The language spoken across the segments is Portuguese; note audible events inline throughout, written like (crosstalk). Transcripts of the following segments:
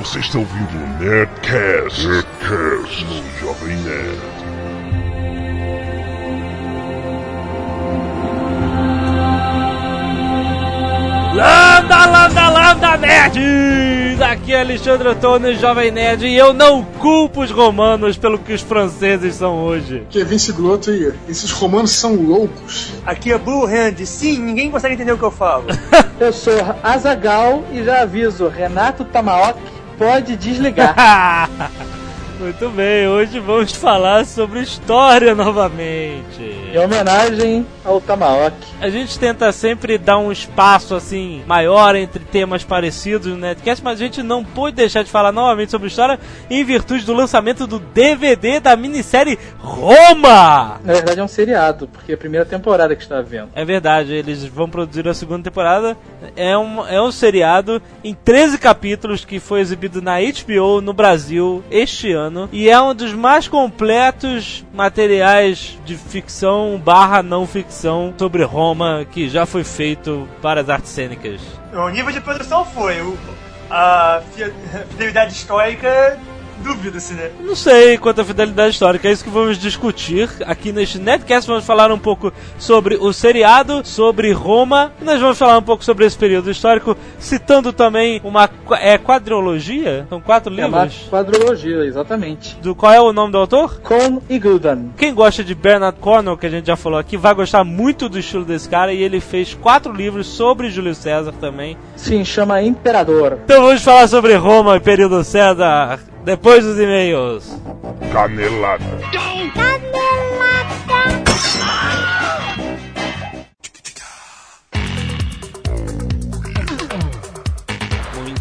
Você está ouvindo o Nerdcast, Nerdcast no Jovem Nerd. Landa, landa, landa, nerds! Aqui é Alexandre Antônio, Jovem Nerd, e eu não culpo os romanos pelo que os franceses são hoje. Que é Vince Glotto e esses romanos são loucos. Aqui é Blue Hand. Sim, ninguém consegue entender o que eu falo. (laughs) Eu sou Azagal e já aviso, Renato Tamaoki pode desligar. (laughs) Muito bem, hoje vamos falar sobre história novamente. Em homenagem ao Tamaoki. A gente tenta sempre dar um espaço assim maior entre temas parecidos no Netcast, mas a gente não pôde deixar de falar novamente sobre história em virtude do lançamento do DVD da minissérie Roma. Na verdade é um seriado, porque é a primeira temporada que está vendo. É verdade, eles vão produzir a segunda temporada. É um, é um seriado em 13 capítulos que foi exibido na HBO no Brasil este ano. E é um dos mais completos materiais de ficção barra não ficção sobre Roma que já foi feito para as artes cênicas. O nível de produção foi. O, a fi- (laughs) fidelidade histórica, dúvida-se, né? Não sei quanto à fidelidade histórica, é isso que vamos discutir aqui neste Netcast. Vamos falar um pouco sobre o seriado, sobre Roma, e nós vamos falar um pouco sobre esse período histórico, citando também uma é, quadrilogia. São quatro É uma livros. quadrologia, exatamente. Do qual é o nome do autor? Con e Guldan. Quem gosta de Bernard Cornwell, que a gente já falou aqui, vai gostar muito do estilo desse cara e ele fez quatro livros sobre Júlio César também. Sim, chama Imperador. Então vamos falar sobre Roma e período César depois dos e-mails. Canelada.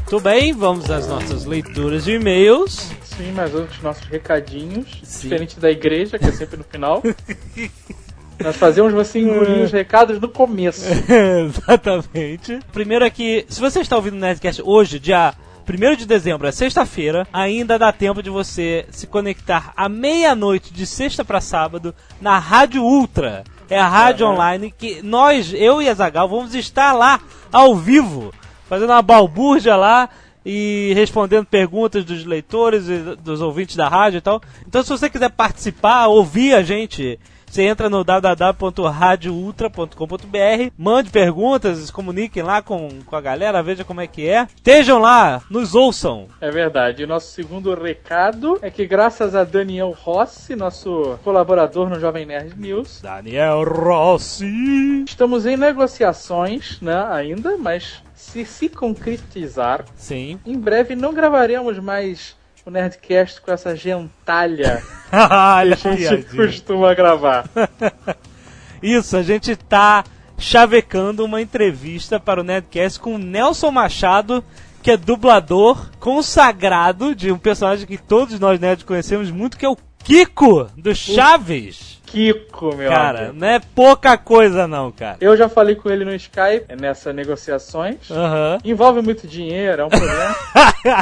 Muito bem, vamos às nossas leituras de e-mails. Sim, mas os nossos recadinhos, Sim. diferente da igreja, que é sempre no final. (laughs) Nós fazemos você engolir os recados no começo. (laughs) Exatamente. Primeiro aqui, se você está ouvindo o Nerdcast hoje, dia 1 de dezembro, é sexta-feira, ainda dá tempo de você se conectar à meia-noite de sexta para sábado na Rádio Ultra. É a rádio online que nós, eu e a Zagal, vamos estar lá ao vivo, fazendo uma balbúrdia lá e respondendo perguntas dos leitores e dos ouvintes da rádio e tal. Então, se você quiser participar, ouvir a gente, você entra no www.radioultra.com.br, mande perguntas, se comuniquem lá com, com a galera, veja como é que é. Estejam lá, nos ouçam. É verdade. E nosso segundo recado é que graças a Daniel Rossi, nosso colaborador no Jovem Nerd News, Daniel Rossi. estamos em negociações, né, ainda, mas se se concretizar, Sim. em breve não gravaremos mais o Nerdcast com essa gentalha Olha (laughs) que a gente costuma gravar. (laughs) Isso, a gente tá chavecando uma entrevista para o Nerdcast com o Nelson Machado, que é dublador consagrado de um personagem que todos nós nerds conhecemos muito, que é o Kiko do Chaves. Kiko, meu Cara, amigo. não é pouca coisa não, cara. Eu já falei com ele no Skype, é nessas negociações. Aham. Envolve muito dinheiro, é um problema.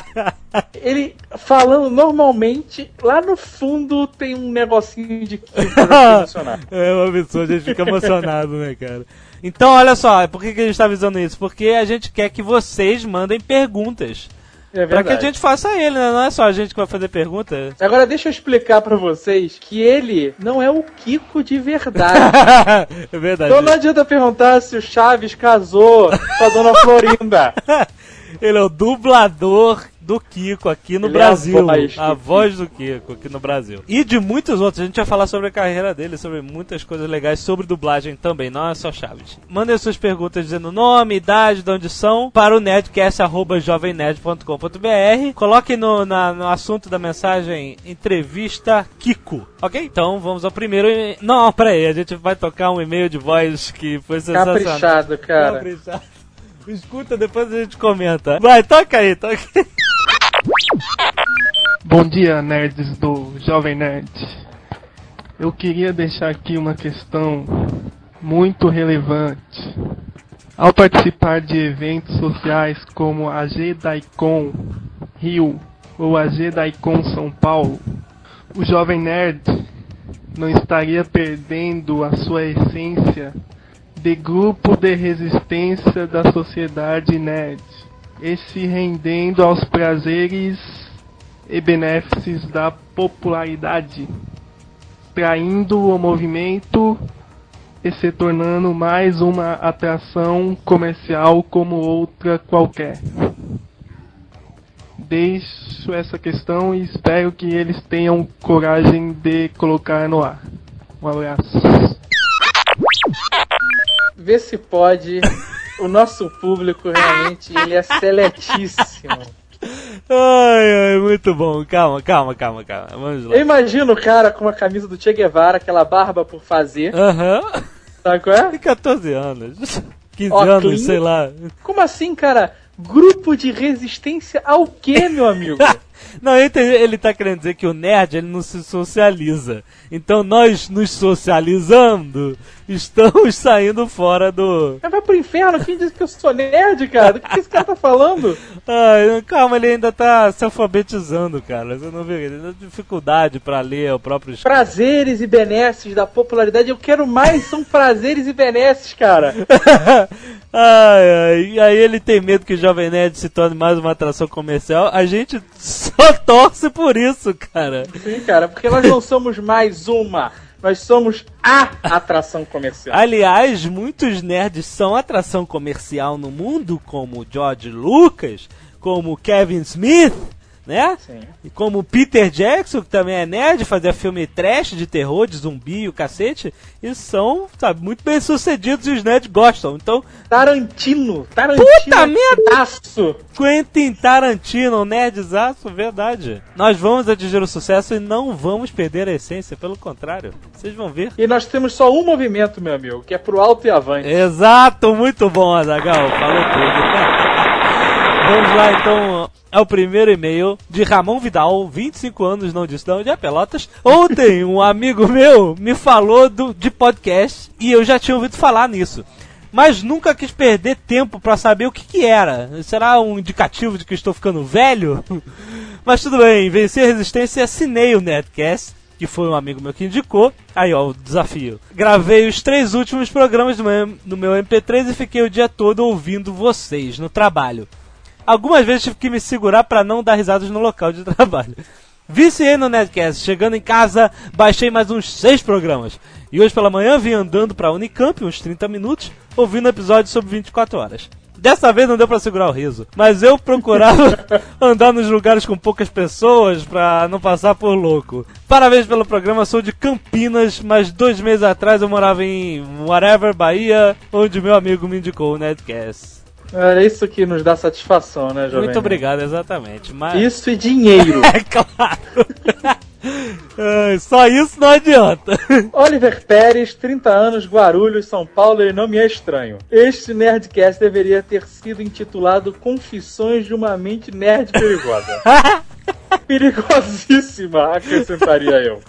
(laughs) ele falando normalmente, lá no fundo tem um negocinho de Kiko pra funcionar. (laughs) É um absurdo, a gente fica emocionado, né, cara? Então, olha só, por que, que a gente tá avisando isso? Porque a gente quer que vocês mandem perguntas. É Pra que a gente faça ele, né? Não é só a gente que vai fazer pergunta. Agora deixa eu explicar pra vocês que ele não é o Kiko de verdade. (laughs) é verdade. então não adianta perguntar se o Chaves casou com a dona Florinda. (laughs) Ele é o dublador do Kiko aqui no Ele é a Brasil. voz a voz do Kiko aqui no Brasil. E de muitos outros. A gente vai falar sobre a carreira dele, sobre muitas coisas legais, sobre dublagem também, não é só Chaves. Mandem suas perguntas dizendo nome, idade, de onde são, para o nerdcast.jovemnerd.com.br. Coloquem no, na- no assunto da mensagem entrevista Kiko, ok? Então vamos ao primeiro. e- Não, peraí, a gente vai tocar um e-mail de voz que foi sensacional. Caprichado, cara. Caprichado. Escuta, depois a gente comenta. Vai, toca aí, toca aí. Bom dia, nerds do Jovem Nerd. Eu queria deixar aqui uma questão muito relevante. Ao participar de eventos sociais como a G-Daicon Rio ou a G-Daicon São Paulo, o Jovem Nerd não estaria perdendo a sua essência de grupo de resistência da sociedade nerd. E se rendendo aos prazeres e benefícios da popularidade, traindo o movimento e se tornando mais uma atração comercial como outra qualquer. Deixo essa questão e espero que eles tenham coragem de colocar no ar. Um abraço. Vê se pode. O nosso público realmente ele é seletíssimo. Ai, ai, muito bom. Calma, calma, calma, calma. Vamos lá. Eu imagino o cara com uma camisa do Che Guevara, aquela barba por fazer. Aham. Sabe qual é? Tem 14 anos. 15 Ó, anos, clean. sei lá. Como assim, cara? Grupo de resistência ao quê, meu amigo? (laughs) Não, entendi, ele tá querendo dizer que o nerd ele não se socializa. Então nós nos socializando estamos saindo fora do. Vai pro inferno, quem disse que eu sou nerd, cara? Do que, esse cara tá falando? (laughs) Ai, calma, ele ainda tá se alfabetizando, cara. Você não vê? Ele tem dificuldade pra ler o próprio escrito. Prazeres e benesses da popularidade. Eu quero mais, são prazeres e benesses, cara. (laughs) ai, ai, e aí ele tem medo que o Jovem Nerd se torne mais uma atração comercial. A gente só torce por isso, cara. Sim, cara, porque nós não somos mais uma. Nós somos a atração comercial. Aliás, muitos nerds são atração comercial no mundo, como George Lucas, como Kevin Smith, né? Sim. E como Peter Jackson, que também é nerd, fazia filme trash de terror, de zumbi e o cacete, e são, sabe, muito bem sucedidos e os nerds gostam. Então, Tarantino. Tarantino. Puta merda! Quentin Tarantino, nerdzaço, verdade. Nós vamos atingir o sucesso e não vamos perder a essência, pelo contrário. Vocês vão ver. E nós temos só um movimento, meu amigo, que é pro alto e avante. Exato, muito bom, Azagal. Falou tudo. Vamos lá, então, ao primeiro e-mail de Ramon Vidal, 25 anos, não disse de onde é, Pelotas. Ontem, um amigo meu me falou do, de podcast e eu já tinha ouvido falar nisso. Mas nunca quis perder tempo pra saber o que, que era. Será um indicativo de que estou ficando velho? (laughs) Mas tudo bem, venci a resistência e assinei o Netcast que foi um amigo meu que indicou. Aí, ó, o desafio. Gravei os três últimos programas do no meu MP3 e fiquei o dia todo ouvindo vocês no trabalho. Algumas vezes tive que me segurar para não dar risadas no local de (laughs) trabalho. Viciei no Netcast, chegando em casa, baixei mais uns seis programas. E hoje pela manhã vim andando pra Unicamp, uns 30 minutos, ouvindo episódios sobre 24 horas. Dessa vez não deu pra segurar o riso, mas eu procurava (laughs) andar nos lugares com poucas pessoas pra não passar por louco. Parabéns pelo programa, sou de Campinas, mas dois meses atrás eu morava em Whatever, Bahia, onde meu amigo me indicou o Netcast. É isso que nos dá satisfação, né, Jovem? Muito obrigado, exatamente. Mas... Isso e dinheiro. (laughs) É claro. Ai, (laughs) Só isso não adianta. (laughs) Oliver Pérez, 30 anos, Guarulhos, São Paulo, ele não me é estranho. Este Nerdcast deveria ter sido intitulado Confissões de uma Mente Nerd Perigosa. Perigosíssima, acrescentaria eu.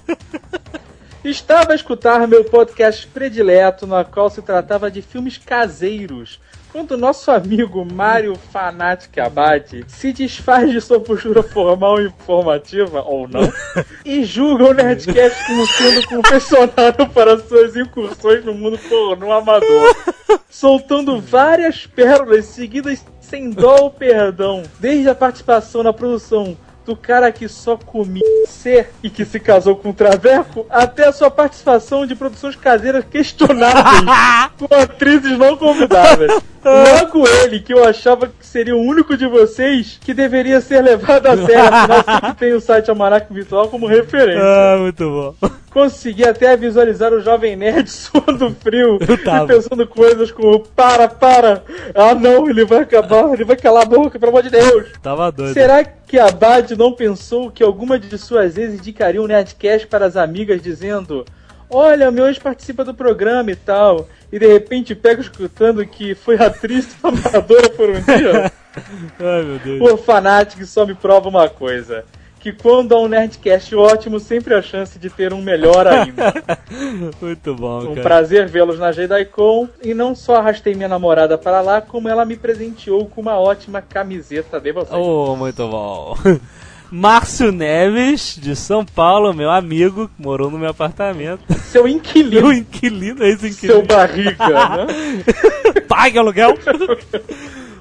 Estava a escutar meu podcast predileto, na qual se tratava de filmes caseiros, quando nosso amigo Mário Fanatic Abad se desfaz de sua postura formal e informativa, ou não, (laughs) e julga o Nerdcast como sendo confessionário para suas incursões no mundo pornô amador, soltando várias pérolas seguidas sem dó ou perdão, desde a participação na produção do cara que só comia ser e que se casou com o Traveco, até a sua participação de produções caseiras questionáveis (laughs) com atrizes não convidadas. Logo ele, que eu achava que seria o único de vocês que deveria ser levado a sério, afinal sempre tem o site Almanac Virtual como referência. Ah, muito bom. Consegui até visualizar o jovem nerd (laughs) suando frio e pensando coisas como para, para, ah não, ele vai acabar, ele vai calar a boca, pelo amor de Deus. Tava doido. Será que a Bad não pensou que alguma de suas ex indicaria um Nerdcast para as amigas dizendo Olha, meu ex participa do programa e tal, e de repente pega escutando que foi atriz (laughs) amadora por um dia? (laughs) Ai, meu Deus. O Fanatic só me prova uma coisa. Que quando há um Nerdcast ótimo, sempre há chance de ter um melhor ainda. (laughs) Muito bom, Um cara. prazer vê-los na JediCon. E não só arrastei minha namorada para lá, como ela me presenteou com uma ótima camiseta de vocês. Oh, muito bom. Márcio Neves, de São Paulo, meu amigo, que morou no meu apartamento. Seu inquilino. Meu inquilino, Seu ex-inquilino. barriga, né? (laughs) Pague aluguel.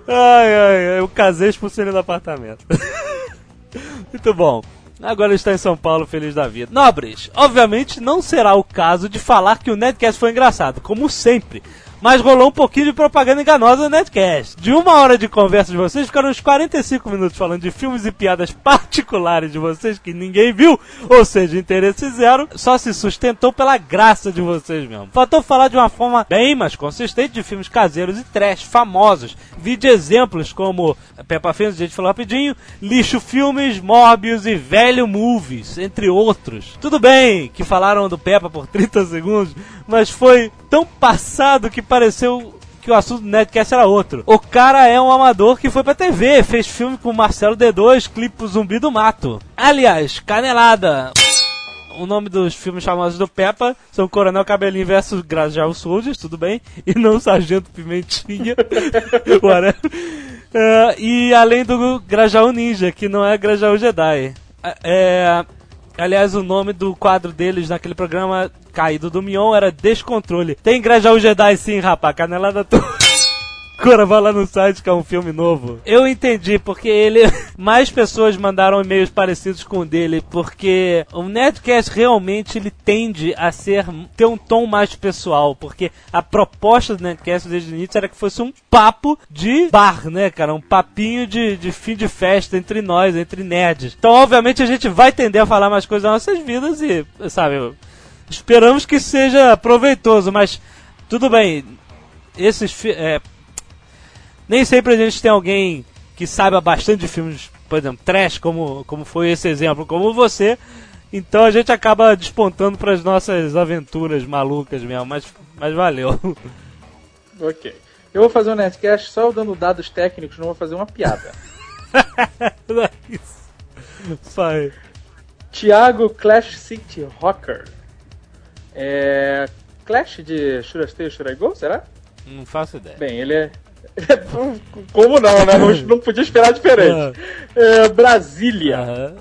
Ai, ai, ai, eu casei expulsei ele do apartamento. (laughs) Muito bom. Agora ele está em São Paulo, feliz da vida. Nobres, obviamente não será o caso de falar que o Nedcast foi engraçado, como sempre. Mas rolou um pouquinho de propaganda enganosa no Netcast. De uma hora de conversa de vocês, ficaram uns 45 minutos falando de filmes e piadas (laughs) particulares de vocês que ninguém viu, ou seja, interesse zero, só se sustentou pela graça de vocês mesmo. Faltou falar de uma forma bem mais consistente de filmes caseiros e trash famosos. Vídeo exemplos como Peppa Filmes, a gente falou rapidinho, Lixo Filmes, Morbius e Velho Movies, entre outros. Tudo bem que falaram do Peppa por 30 segundos, mas foi tão passado que pareceu que o assunto do Nerdcast era outro. O cara é um amador que foi pra TV, fez filme com Marcelo D2, clipe Zumbi do Mato. Aliás, Canelada. O nome dos filmes famosos do Peppa são Coronel Cabelinho versus Grajaú Soldiers, tudo bem? E não Sargento Pimentinha. (laughs) Uh, e além do Grajaú Ninja, que não é Grajaú Jedi. É, aliás, o nome do quadro deles naquele programa caído do Mion era Descontrole. Tem Grajaú Jedi sim, rapaz. Canelada toda. Agora vai lá no site que é um filme novo. Eu entendi, porque ele. (laughs) Mais pessoas mandaram e-mails parecidos com o dele, porque o Nerdcast realmente ele tende a ser. ter um tom mais pessoal, porque a proposta do Nerdcast desde o início era que fosse um papo de bar, né, cara? Um papinho de, de fim de festa entre nós, entre nerds. Então, obviamente, a gente vai tender a falar mais coisas das nossas vidas e, sabe, esperamos que seja proveitoso, mas tudo bem. Esses. É, nem sempre a gente tem alguém que saiba bastante de filmes, por exemplo, trash, como, como foi esse exemplo, como você. Então a gente acaba despontando para as nossas aventuras malucas mesmo, mas, mas valeu. (laughs) Ok. Eu vou fazer um Nerdcast só dando dados técnicos, não vou fazer uma piada. Não (laughs) é isso. Vai. Thiago Clash City Rocker. É. Clash de Should I Stay, Should I Go? Será? Não faço ideia. Bem, ele é. (laughs) Como não, né? Não, não podia esperar diferente. É, Brasília. Aham.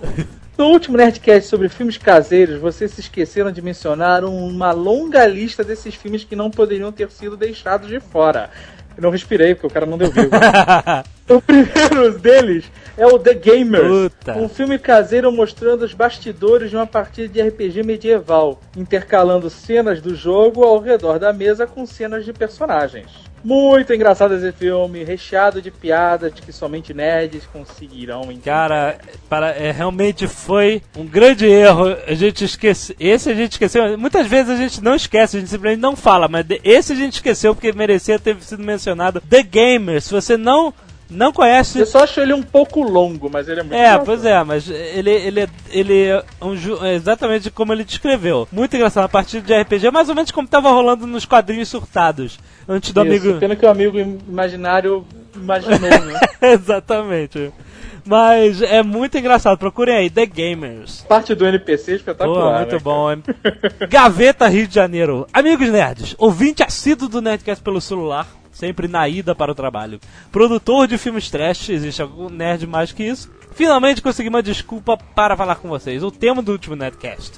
No último Nerdcast sobre filmes caseiros, vocês se esqueceram de mencionar uma longa lista desses filmes que não poderiam ter sido deixados de fora. Eu não respirei, porque o cara não deu vivo. (laughs) o primeiro deles é o The Gamers, Puta. um filme caseiro mostrando os bastidores de uma partida de RPG medieval, intercalando cenas do jogo ao redor da mesa com cenas de personagens. Muito engraçado esse filme, recheado de piadas que somente nerds conseguirão entender. Cara, para, é, realmente foi um grande erro. A gente esquece. Esse a gente esqueceu. Muitas vezes a gente não esquece, a gente simplesmente não fala, mas esse a gente esqueceu porque merecia ter sido mencionado. The Gamer. Se você não, não conhece. Eu só acho ele um pouco longo, mas ele é muito É, engraçado. pois é, mas ele, ele, é- ele é um ju- é exatamente como ele descreveu. Muito engraçado, a partida de RPG, mais ou menos como tava rolando nos quadrinhos surtados. Antes do Isso, amigo. Pena que o amigo imaginário imaginou, né? (laughs) exatamente. Mas é muito engraçado, procurem aí, The Gamers. Parte do NPC Pô, espetacular. muito né, bom. Gaveta Rio de Janeiro. Amigos nerds, ouvinte assíduo do Nerdcast pelo celular, sempre na ida para o trabalho. Produtor de filmes trash, existe algum nerd mais que isso? Finalmente consegui uma desculpa para falar com vocês. O tema do último Nerdcast.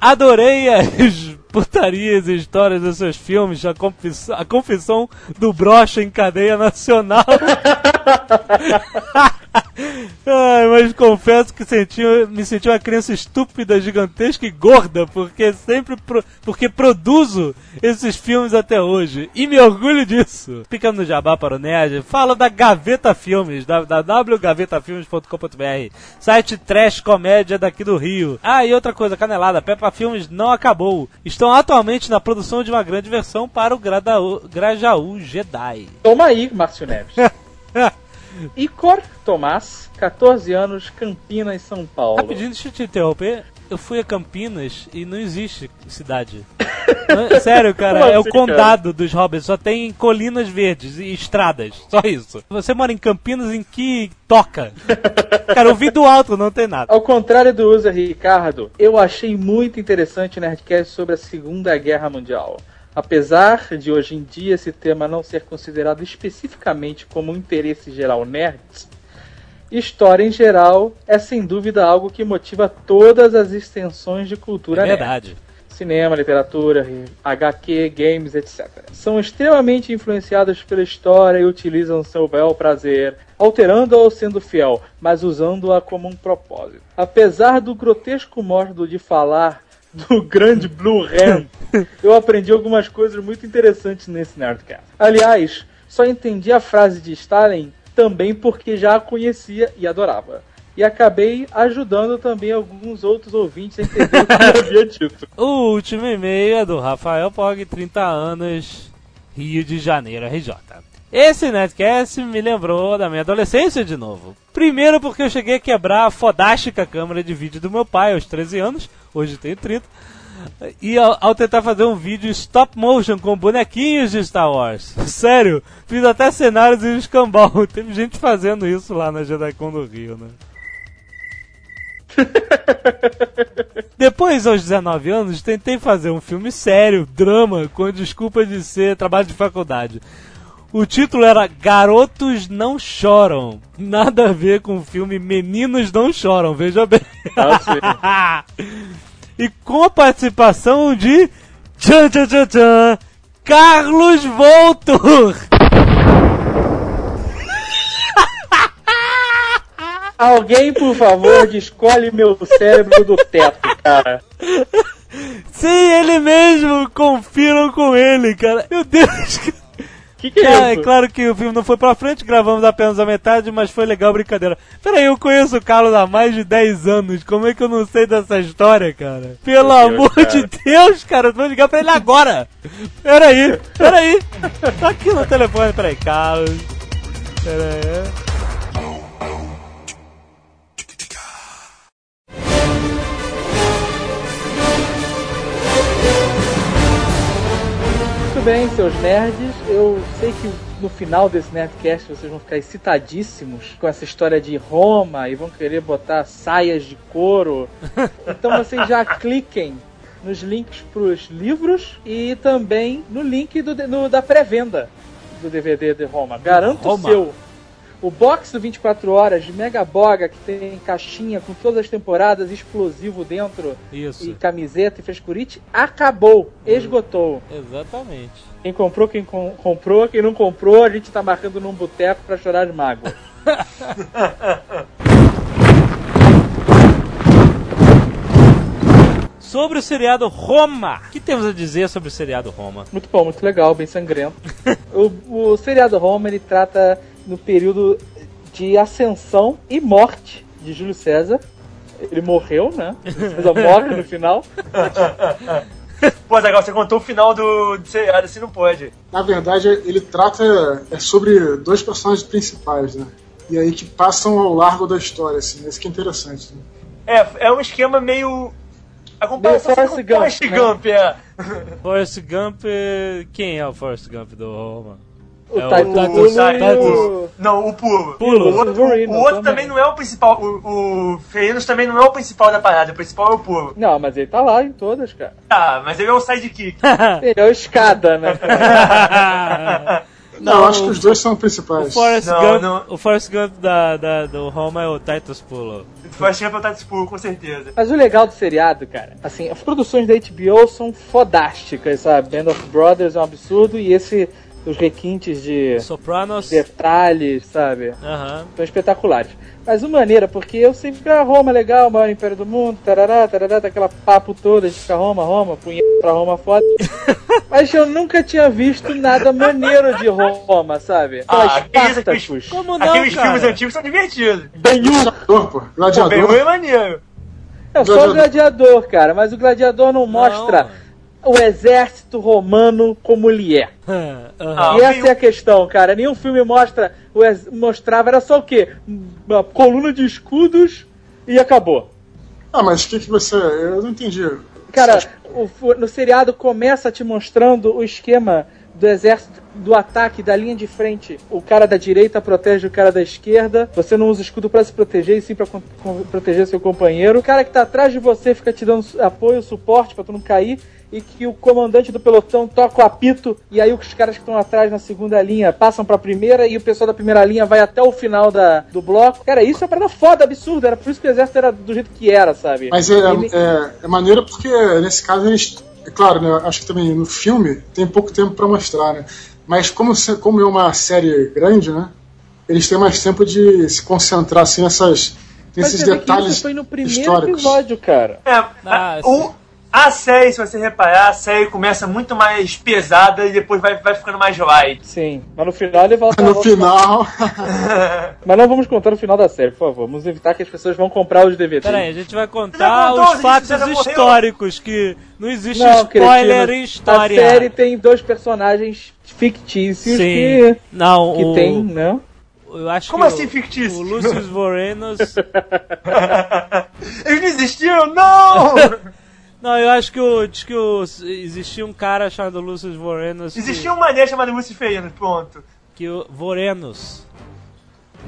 Adorei as (laughs) putarias e histórias dos seus filmes, a confissão, a confissão do brocha em cadeia nacional. (laughs) (laughs) Ai, mas confesso que senti, me senti uma criança estúpida, gigantesca e gorda, porque sempre pro- porque produzo esses filmes até hoje. E me orgulho disso. Ficando no jabá para o nerd, fala da Gaveta Filmes, www.gavetafilmes.com.br, site trash comédia daqui do Rio. Ah, e outra coisa, canelada, Peppa Filmes não acabou. Estão atualmente na produção de uma grande versão para o Gradaú- Grajaú Jedi. Toma aí, Márcio Neves. (laughs) Icor Tomás, 14 anos, Campinas, São Paulo. Rapidinho, deixa eu te interromper. Eu fui a Campinas e não existe cidade. É- Sério, (laughs) cara, Como é o assim, condado dos hobbits, só tem colinas verdes e estradas, só isso. Você mora em Campinas em que toca? (laughs) Cara, eu vi do alto, não tem nada. Ao contrário do user Ricardo, eu achei muito interessante o Nerdcast sobre a Segunda Guerra Mundial. Apesar de hoje em dia esse tema não ser considerado especificamente como um interesse geral nerds, história em geral é sem dúvida algo que motiva todas as extensões de cultura É nerd. verdade. cinema, literatura, HQ, games, etc. São extremamente influenciadas pela história e utilizam seu bel prazer, alterando-a ou sendo fiel, mas usando-a como um propósito. Apesar do grotesco modo de falar do grande Blue Hand, eu aprendi algumas coisas muito interessantes nesse Nerdcast. Aliás, só entendi a frase de Stalin também porque já a conhecia e adorava. E acabei ajudando também alguns outros ouvintes a entender o que havia dito. (laughs) O último e-mail é do Rafael Pog, 30 anos, Rio de Janeiro, RJ. Esse Netcast me lembrou da minha adolescência de novo. Primeiro porque eu cheguei a quebrar a fodástica câmera de vídeo do meu pai aos 13 anos, hoje tenho 30, e ao, ao tentar fazer um vídeo stop motion com bonequinhos de Star Wars. (laughs) Sério, fiz até cenários em escambau. (laughs) Teve gente fazendo isso lá na JediCon do Rio, né? (laughs) Depois, aos 19 anos, tentei fazer um filme sério, drama, com desculpa de ser trabalho de faculdade. O título era Garotos Não Choram. Nada a ver com o filme Meninos Não Choram, veja bem. Ah, (laughs) e com a participação de. Tchan, tchan, tchan, tchan, Carlos Voltor! (laughs) Alguém, por favor, descolhe meu cérebro do teto, cara. Sim, ele mesmo! Confiram com ele, cara! Meu Deus! Que que é É, é isso? claro que o filme não foi pra frente, gravamos apenas a metade, mas foi legal brincadeira. Peraí, eu conheço o Carlos há mais de 10 anos, como é que eu não sei dessa história, cara? Pelo Meu Deus, amor cara. de Deus, cara, eu vou ligar pra ele agora! Peraí, peraí! (laughs) Tá aqui no telefone, peraí, Carlos. Peraí. Bem, seus nerds. Eu sei que no final desse Nerdcast vocês vão ficar excitadíssimos com essa história de Roma e vão querer botar saias de couro. (laughs) Então vocês já cliquem nos links pros livros e também no link do, no- da pré-venda do DVD de Roma. Garanto o seu. O box do 24 horas de Mega Boga, que tem caixinha com todas as temporadas, explosivo dentro, Isso. e camiseta e frescurite, acabou, esgotou. Exatamente. Quem comprou, quem com- comprou, quem não comprou, a gente tá marcando num boteco pra chorar de mágoa. (laughs) Sobre o seriado Roma. O que temos a dizer sobre o seriado Roma? Muito bom, muito legal, bem sangrento. (laughs) o, o seriado Roma ele trata no período de ascensão e morte de Júlio César. Ele morreu, né? Júlio César (laughs) morre no final. (laughs) Pô, Zagal, você contou o final do do seriado, assim não pode. Na verdade, ele trata é sobre dois personagens principais, né? E aí que passam ao largo da história, assim. Isso que é interessante. Né? É, é um esquema meio. A comparação Meio com Forrest Gump, Forrest né? Gump, é. Forrest Gump. Quem é o Forrest Gump do Roma? O É o Taito Pulo Taito- o... Não, o pulo. Pulo. O outro, o outro também. também não é o principal. O, o também não é o principal da parada. O principal é o pulo. Não, mas ele tá lá em todas, cara. Ah, mas ele é o sidekick. (laughs) Ele é o escada, né? (laughs) Não, eu acho que os dois são principais. O Forrest Não, Gump, não. O Forrest Gump da, da- do Roma é o Titus Pulo. O Forrest Gump é o Titus Pulo, com certeza. Mas o legal do seriado, cara, assim, as produções da HBO são fodásticas, sabe? Band of Brothers é um absurdo e esse, os requintes de Sopranos. detalhes, sabe? Aham. São espetaculares. Mas uma maneira, porque eu sempre fico, ah, Roma é legal, o maior império do mundo, tarará, tarará, daquela papo toda de ficar Roma, Roma, punheta pra Roma foda. (laughs) Mas eu nunca tinha visto nada maneiro de Roma, sabe? Ah, aqueles. Como não, aqueles cara? filmes antigos são divertidos. Gladiador, pô. Pô, Gladiador. Ben-Hur é maneiro. É só o gladiador, cara, mas o gladiador não mostra o exército romano como ele é. (laughs) Ah, e essa é a questão, cara. Nenhum filme mostra, mostrava, era só o quê? Uma coluna de escudos e acabou. Ah, mas o que, que você. Eu não entendi. Cara, o no seriado começa te mostrando o esquema do exército, do ataque, da linha de frente. O cara da direita protege o cara da esquerda. Você não usa escudo pra se proteger, e sim con- proteger seu companheiro. O cara que tá atrás de você fica te dando apoio, suporte pra tu não cair. E que o comandante do pelotão toca o apito e aí os caras que estão atrás na segunda linha passam pra primeira e o pessoal da primeira linha vai até o final da, do bloco. Cara, isso é pra dar foda, absurdo. Era por isso que o exército era do jeito que era, sabe? Mas é, Ele- é, é maneiro porque nesse caso eles. É claro, né? Acho que também no filme tem pouco tempo pra mostrar, né? Mas como, se- como é uma série grande, né? Eles têm mais tempo de se concentrar assim, nessas, que detalhes isso foi no primeiro históricos. episódio, cara. É, Ah, o- a série, se você reparar, a série começa muito mais pesada e depois vai, vai ficando mais light. Sim, mas no final ele volta No volta- final, (laughs) Mas não vamos contar o final da série, por favor. Vamos evitar que as pessoas vão comprar os DVDs. Pera aí, a gente vai contar contou, os fatos históricos, que não existe Não, spoiler em história. A série tem dois personagens fictícios Sim. que, Não, que o, tem, né? eu acho Como que assim o- fictício? O Lucius Vorenos... (laughs) (laughs) Eles não existiam? Não! Não, eu acho que, o, diz que o, existia um cara chamado Lucius Vorenos... que- Existia um mané chamado Luciferinos, pronto. Que o Vorenos...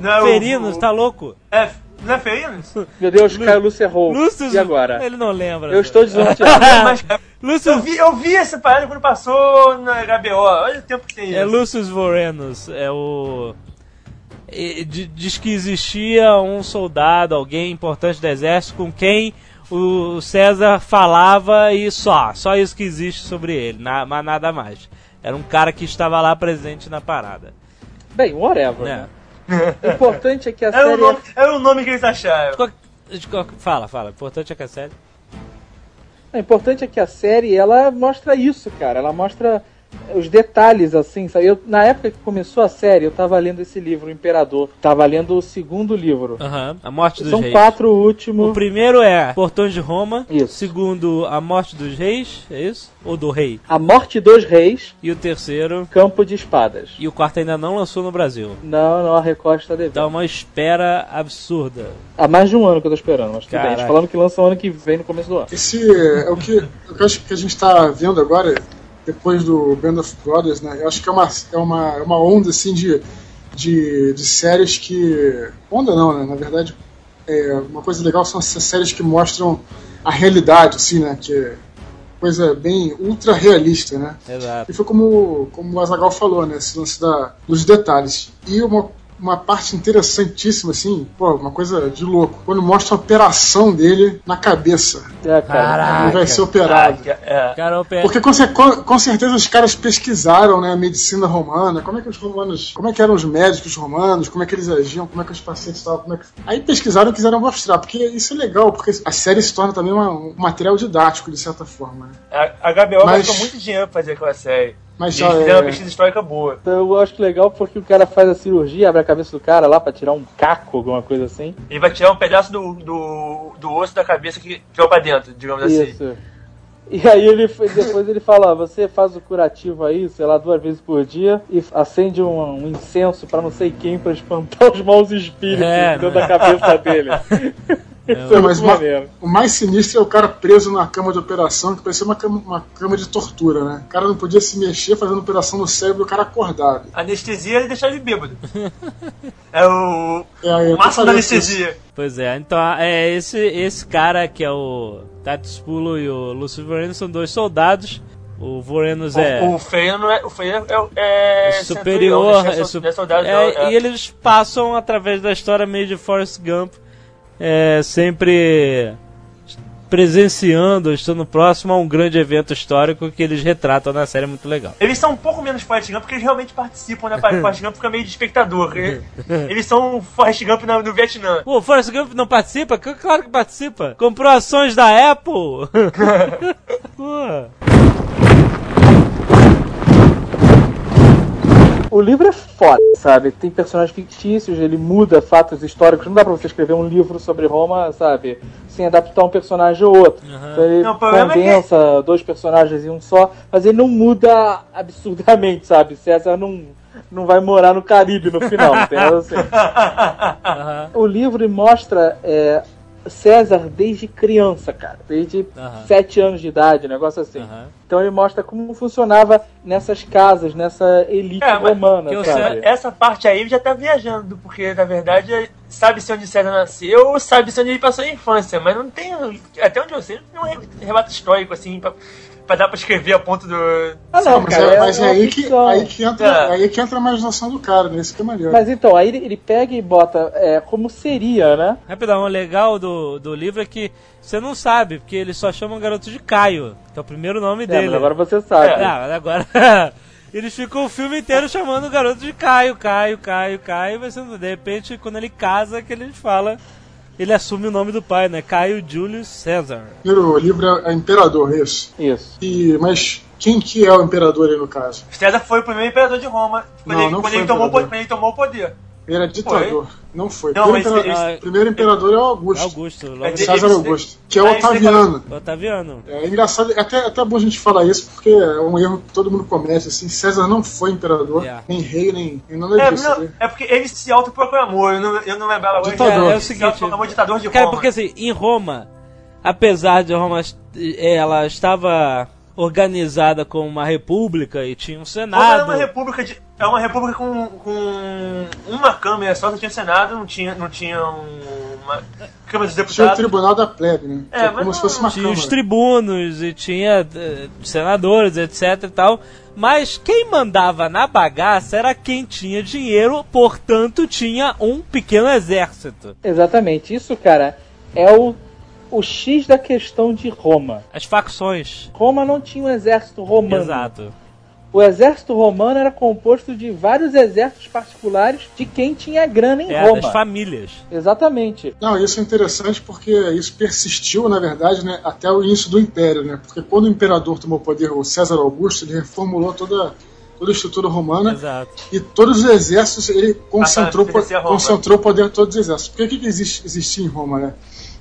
Não é o- Ferinos, o- tá louco? É, não é Ferinos? Meu Deus, Caio Lúcio errou. Lucius... E agora? Ele não lembra. Eu estou desnorteado. (laughs) Mas eu Lucius... vi, eu vi essa parada quando passou na HBO. Olha o tempo que tem É isso. Lucius Vorenos, é o... di- Diz que existia um soldado, alguém importante do exército, com quem o César falava e só. Só isso que existe sobre ele, na, mas nada mais. Era um cara que estava lá presente na parada. Bem, whatever. Né? O importante é que a Era o, série nome, era o nome que eles acharam. Fala, fala. O importante é que a série... O importante é que a série, ela mostra isso, cara. Ela mostra os detalhes, assim, sabe? Eu, na época que começou a série, eu tava lendo esse livro, O Imperador. Tava lendo o segundo livro. Aham. A morte dos São reis. quatro O últimos. primeiro é Portões de Roma. Isso. O segundo, A Morte dos Reis. É isso? Ou do Rei. A Morte dos Reis, E o terceiro... Campo de Espadas. E o quarto ainda não lançou no Brasil. Não, não, a Record está devendo. Dá uma espera absurda. Há mais de um ano que eu tô esperando, mas tudo bem. Caraca. Eles falando que lança o ano que vem, no começo do ano. esse é o que, o que eu acho que a gente está vendo agora, depois do Band of Brothers, né? Eu acho que é uma, é uma, é uma onda assim de, de, de séries que. Onda não, né? Na verdade, é, uma coisa legal são essas séries que mostram a realidade, assim, né? Que é coisa bem ultra realista, né? Exato. E foi como, como o Azagal falou, né? Esse lance da, dos detalhes. E uma, uma parte interessantíssima, assim, pô, uma coisa de louco. Quando mostra a operação dele na cabeça. É, cara. Caraca. Ele vai ser operado. É. Cara. Porque com, com- com certeza os caras pesquisaram né, a medicina romana, como é que os romanos. Como é que eram os médicos romanos, como é que eles agiam, como é que os pacientes estavam, como é que. Aí pesquisaram e quiseram mostrar, porque isso é legal, porque a série se torna também uma- um material didático, de certa forma. Né? A, a HBO Mas- gastou muito dinheiro pra fazer aquela série. Mas E eles fizeram uma é, pesquisa histórica boa. Então, eu acho legal porque o cara faz a cirurgia, abre a cabeça do cara lá pra tirar um caco, alguma coisa assim. Ele vai tirar um pedaço do, do, do osso da cabeça que ficou pra dentro, digamos assim. Isso. E aí ele depois ele fala, ó, você faz o curativo aí, sei lá, duas vezes por dia e acende um, um incenso pra não sei quem pra espantar os maus espíritos É, dentro né? da cabeça dele. (laughs) É, mas ma- o mais sinistro é o cara preso na cama de operação, que parecia uma cama, uma cama de tortura, né? O cara não podia se mexer fazendo operação no cérebro do cara acordado. Anestesia e deixar ele bêbado. (laughs) é o, É, eu o máximo da falando isso. anestesia. Pois é, então é esse, esse cara que é o Tatis Pulo e o Lúcio Vorenos são dois soldados. O Vorenos é, O, o Freio não é. O Freio é, é superior, é, su- é soldado, é, não, é. e eles passam através da história meio de Forrest Gump, é, sempre presenciando, estando próximo a um grande evento histórico que eles retratam na série, é muito legal. Eles são um pouco menos Forrest Gump porque eles realmente participam, né? (laughs) Forrest Gump fica meio de espectador. E- (laughs) Eles são Forrest Gump no, no Vietnã. Pô, o Forrest Gump não participa? Claro que participa. Comprou ações da Apple. (laughs) Pô. O livro é foda, sabe? Tem personagens fictícios, ele muda fatos históricos. Não dá pra você escrever um livro sobre Roma, sabe? Sem adaptar um personagem ou outro. Então ele Não, problema é que- condensa dois personagens em um só, mas ele não muda absurdamente, sabe? César não, não vai morar no Caribe no final, nada (laughs) assim. Aham. O livro mostra é, César desde criança, cara. Desde Aham. sete anos de idade, um negócio assim. Aham. Então ele mostra como funcionava nessas casas, nessa elite É, romana, sabe? Essa parte aí já tá viajando, porque na verdade sabe-se onde César nasceu, sabe-se onde ele passou a infância, mas não tem. Até onde eu sei, não tem um re- relato histórico assim pra, pra dar pra escrever a ponto do. Ah, não, mas cara. é, mas é uma aí, que, aí, que entra, É. aí que entra a imaginação do cara, né? Isso que é maneiro. Mas então, aí ele, pega e bota é, como seria, né? Rapidão, o legal do, do livro é que você não sabe, porque ele só chama o garoto de Caio, que é o primeiro nome É, dele. mas agora você sabe. É. Não, agora. (laughs) Eles ficam o filme inteiro chamando o garoto de Caio, Caio, Caio, Caio, mas de repente, quando ele casa, que ele fala. Ele assume o nome do pai, né? Caio Julius César. Primeiro livro é Imperador, isso. Isso. E, mas quem que é o imperador aí no caso? César foi o primeiro imperador de Roma quando, Não, ele, não quando foi ele tomou, o quando ele tomou o poder. Ele era ditador. Não foi. Não, primeiro, mas impera- ele- primeiro imperador é o Augusto. Augusto, logo César Augusto. Que é o Ah, Otaviano. Otaviano. É engraçado, é até, até bom a gente falar isso, porque é um erro que todo mundo comete, assim, César não foi imperador, Yeah. nem rei, nem, nem nada É, disso. não, né? é porque ele se autoproclamou, eu não, eu não lembrava agora. Ditador. É, é o Ele se seguinte. autoproclamou ditador de Cara, Roma. porque assim, em Roma, apesar de Roma eh, ela estava organizada como uma república e tinha um Roma é senado. uma república de, é uma república com, com uma câmara só, não tinha senado, não tinha, não tinha um- uma câmara dos Tinha o deputados. tribunal da plebe, né? É, como não- se fosse uma tinha câmara. os tribunos e tinha eh, senadores, etc e tal. Mas quem mandava na bagaça era quem tinha dinheiro, portanto tinha um pequeno exército. Exatamente. Isso, cara, é o, o X da questão de Roma. As facções. Roma não tinha um exército romano. Exato. O exército romano era composto de vários exércitos particulares de quem tinha grana em É, Roma. das famílias. Exatamente. Não, isso é interessante porque isso persistiu, na verdade, né, até o início do Império, né? Porque quando o imperador tomou poder, o César Augusto, ele reformulou toda, toda a estrutura romana Exato. e todos os exércitos, ele concentrou, Ah, tá, concentrou o poder de todos os exércitos. Porque o que, que existe, existia em Roma, né?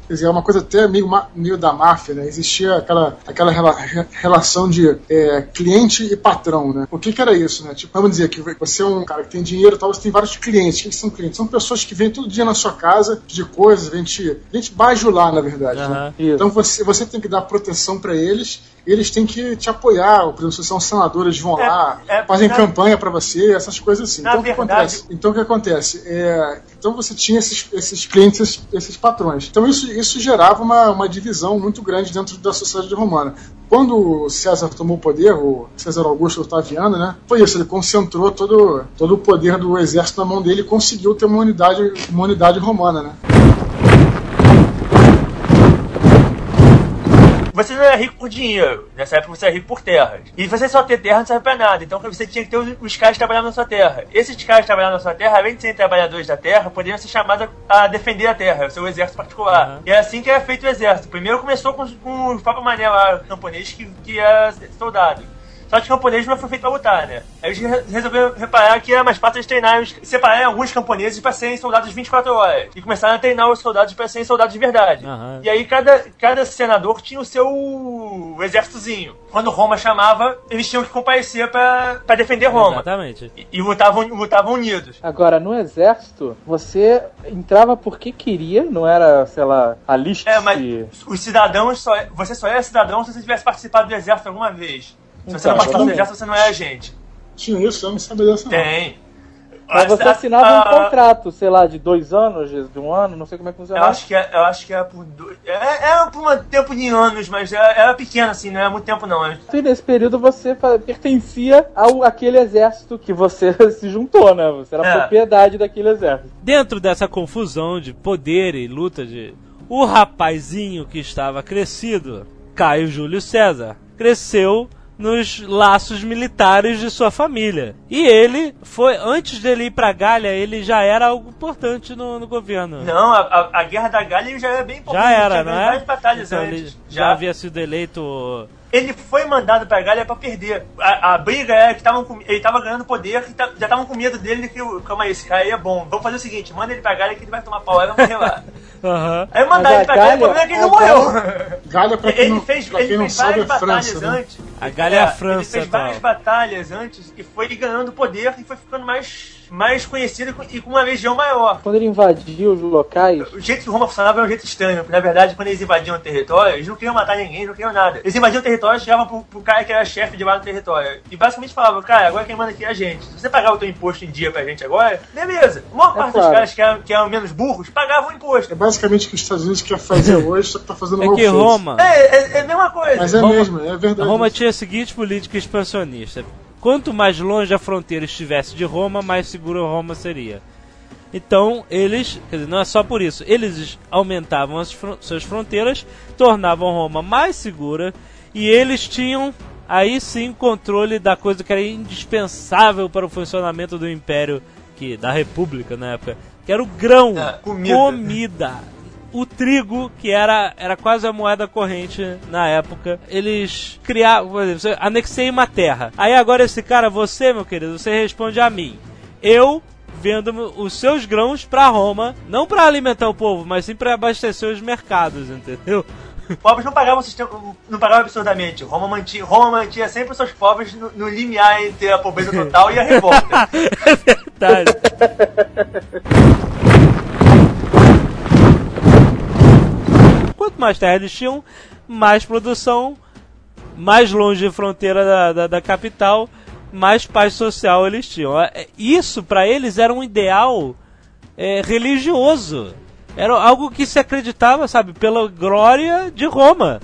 Quer dizer, é uma coisa até meio, meio da máfia, né? Existia aquela, aquela rela- re- relação de é, cliente e patrão, né? O que, que era isso, né? Tipo, vamos dizer que você é um cara que tem dinheiro e tal, você tem vários clientes. O que, que são clientes? São pessoas que vêm todo dia na sua casa de coisas, vêm te, vêm te bajular, na verdade. né? Aham. Isso. Então você, você tem que dar proteção para eles, eles têm que te apoiar. Por exemplo, se são senadores, vão É, lá, é, fazem na- campanha para você, essas coisas assim. Então o que acontece? Então o que acontece? É, então você tinha esses, esses clientes, esses, esses patrões. Então isso, isso gerava uma, uma divisão muito grande dentro da sociedade romana. Quando César tomou o poder, o César Augusto Otaviano, né? Foi isso, ele concentrou todo, todo o poder do exército na mão dele e conseguiu ter uma unidade, uma unidade romana, né? Você não é rico por dinheiro. Nessa época você é rico por terras. E você só ter terra não serve pra nada. Então você tinha que ter os, os caras trabalhando na sua terra. Esses caras trabalhando na sua terra, além de serem trabalhadores da terra, poderiam ser chamados a a defender a terra, o seu exército particular. Uhum. E é assim que era feito o exército. Primeiro começou com, os- com os próprios mané lá, camponês, que, que era soldado. Só que camponês não foi feito pra lutar, né? Aí eles re- resolveram reparar que era mais fácil eles treinarem, os- separarem alguns camponeses pra serem soldados 24 horas. E começaram a treinar os soldados pra serem soldados de verdade. Aham. E aí cada, cada senador tinha o seu exércitozinho. Quando Roma chamava, eles tinham que comparecer pra, pra defender Roma. Exatamente. E, e lutavam, lutavam unidos. Agora, no exército, você entrava porque queria, não era, sei lá, a lista. É, mas os cidadãos só. Você só era cidadão se você tivesse participado do exército alguma vez. Se você não participou do exército, você não é agente. Tinha isso, eu não sabia dessa não. Tem. Mas você A- assinava um contrato, sei lá, de dois anos, de de um ano, não sei como é que Eu funcionava. acho que é, eu acho que é por dois. É, é por um tempo de anos, mas era, era pequeno assim, não é muito tempo não. E nesse período você pertencia ao aquele exército que você (laughs) se juntou, né? Você era É. propriedade daquele exército. Dentro dessa confusão de poder e luta de. O rapazinho que estava crescido, Caio Júlio César, cresceu nos laços militares de sua família. E ele foi, antes dele ir pra Galha, ele já era algo importante no, no governo. Não, a, a, a guerra da Galha já era bem Já era, é? várias batalhas Então, antes. ele já havia sido eleito. ele foi mandado pra Galha pra perder. A, a briga era que tavam com, ele tava ganhando poder, que ta- já estavam com medo dele, que o- calma aí, esse cara aí é bom. Vamos fazer o seguinte, manda ele pra Galha que ele vai tomar pau, vai morrer lá. (laughs) Aham. Aí mandaram ele pra Galha, o Galha- problema é que ele não morreu. Galha, pra quem Ele não, fez, pra ele quem não fez sabe, várias é França, batalhas né? antes. A Gália é a Ele França fez atual. várias batalhas antes e foi ganhando poder e foi ficando mais, mais conhecido e com- uma legião maior. Quando ele invadiu os locais, O jeito que Roma funcionava era um jeito estranho, porque na verdade, quando eles invadiam o território, eles não queriam matar ninguém, eles não queriam nada. Eles invadiam o território e chegavam pro, pro cara que era chefe de lá no território. E basicamente falavam, cara, agora quem manda aqui é a gente. Se você pagar o teu imposto em dia pra gente agora, beleza. A maior É parte dos claro. caras que eram, que eram menos burros pagavam o imposto. É basicamente o que os Estados Unidos quer fazer (laughs) hoje, só que tá fazendo É mal que feito. Roma, É, é, é a mesma coisa. Mas é Roma- mesmo, é verdade. Roma tinha a seguinte política expansionista: quanto mais longe a fronteira estivesse de Roma, mais segura Roma seria. Então, eles, quer dizer, não é só por isso, eles aumentavam as fron- suas fronteiras, tornavam Roma mais segura e eles tinham aí sim controle da coisa que era indispensável para o funcionamento do império que da república na época, que era o grão, É, comida. comida. O trigo, que era, era quase a moeda corrente na época, eles criaram, por exemplo, anexei uma terra. Aí agora esse cara, você, meu querido, você responde a mim. Eu vendo os seus grãos pra Roma, não pra alimentar o povo, mas sim pra abastecer os mercados, entendeu? Pobres não pagavam, o sistema, não pagavam absurdamente. Roma mantinha, Roma mantinha sempre os seus pobres no, no limiar entre a pobreza total e a revolta. (laughs) É verdade. Quanto mais terra eles tinham, mais produção, mais longe de fronteira da, da, da capital, mais paz social eles tinham. É, Isso para eles era um ideal é, religioso. Era algo que se acreditava, sabe, pela glória de Roma.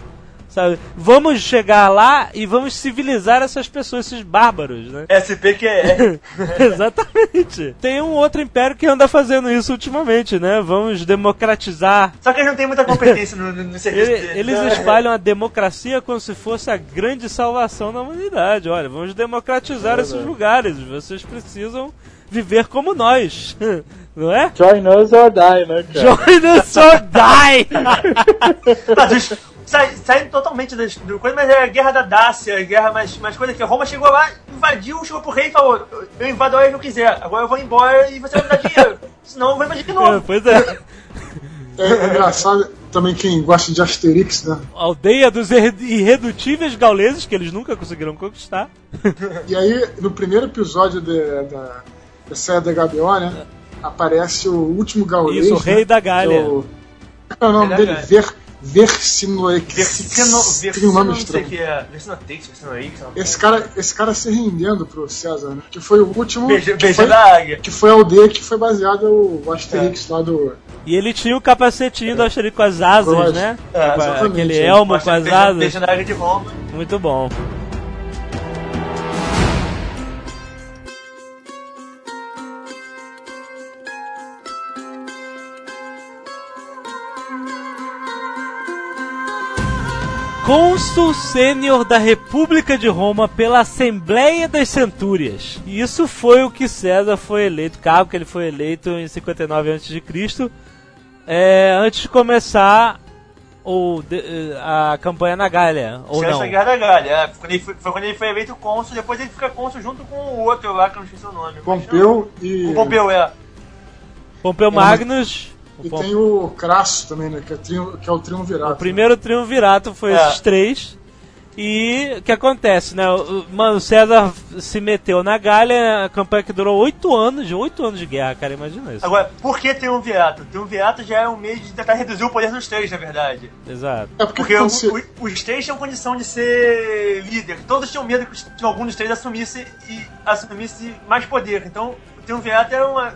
Sabe? Vamos chegar lá e vamos civilizar essas pessoas, esses bárbaros, né? SP que é. Exatamente. Tem um outro império que anda fazendo isso ultimamente, né? Vamos democratizar. Só que eles não têm muita competência no, no, no serviço Ele- deles. eles espalham a democracia como se fosse a grande salvação da humanidade. Olha, vamos democratizar esses lugares. Vocês precisam viver como nós. (laughs) Não é? join us or die, né, cara? Join us or die! (laughs) Sai- Saindo totalmente das- do coisa, mas é a guerra da Dácia, a guerra mais, mais coisa que Roma chegou lá, invadiu, chegou pro rei e falou: Eu invado a hora que eu quiser, agora eu vou embora e você vai me dar dinheiro. (laughs) Senão eu vou invadir de É, novo. pois é. É, é engraçado também quem gosta de Asterix, né? Aldeia dos irre- irredutíveis gauleses, que eles nunca conseguiram conquistar. (laughs) E aí, no primeiro episódio de- da, da série da HBO, né? Aparece o último gaulês. Isso, o rei né, da Gália. o- Qual é o nome dele? Gália. Ver, Versinoex. Versino, Tem um nome Versino, estranho. que é. Versinotex, Versinoix, sei lá. Esse cara, esse cara se rendendo pro César, né? Que foi o último. Beijo, que, beijo foi, da águia. que foi a aldeia que foi baseada o Asterix lá do. E ele tinha o capacetinho do Asterix com as asas, Cross. né? É. Aquele elmo com as beijo- asas. Beijo da águia de Roma. Muito bom. Cônsul sênior da República de Roma pela Assembleia das Centúrias. E isso foi o que César foi eleito, cargo que ele foi eleito em 59 a.C. É, antes de começar o, de- a campanha na Gália, ou Chance não? Guerra da Galha. É, foi quando ele foi, foi quando ele foi eleito cônsul, depois ele fica cônsul junto com o outro lá, que eu não esqueci o nome. Pompeu e. O Pompeu, é. Pompeu Magnus. O E tem o Crasso também, né? Que é, triun- que é o triunvirato. O primeiro triunvirato foi É. esses três. E o que acontece, né? O, mano, o César se meteu na Gália, a campanha que durou oito anos, oito anos de guerra, cara, imagina isso. Agora, por que triunvirato? Triunvirato já é um meio de tentar reduzir o poder dos três, na verdade. Exato. É porque, Porque o- o- os três tinham condição de ser líder. Todos tinham medo que algum dos três assumisse e assumisse mais poder. Então, o triunvirato era uma,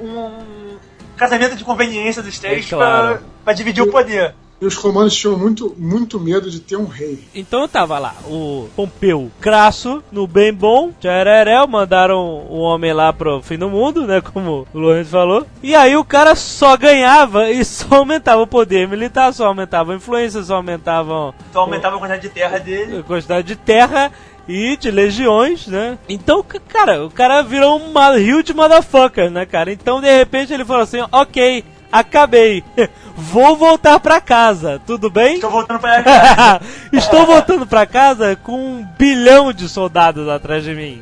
um casamento de conveniência dos três É claro. pra, pra dividir o poder. E os romanos tinham muito, muito medo de ter um rei. Então tava lá, o Pompeu Crasso, no bem bom, tchareréu, mandaram o homem lá pro fim do mundo, né, como o Lourenço falou. E aí o cara só ganhava e só aumentava o poder militar, só aumentava a influência, só aumentava Então aumentava a quantidade de terra dele. a quantidade de terra e de legiões, né? Então, cara, o cara virou uma huge motherfucker, né, cara? Então, de repente, ele falou assim, ok, acabei. (laughs) Vou voltar pra casa, tudo bem? Estou voltando pra cá. (laughs) Estou voltando pra casa com um bilhão de soldados atrás de mim.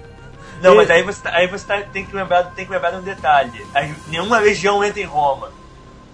Não, E- mas aí você, tá- aí você tá- tem, que lembrar, tem que lembrar de um detalhe. Aí, nenhuma legião entra em Roma.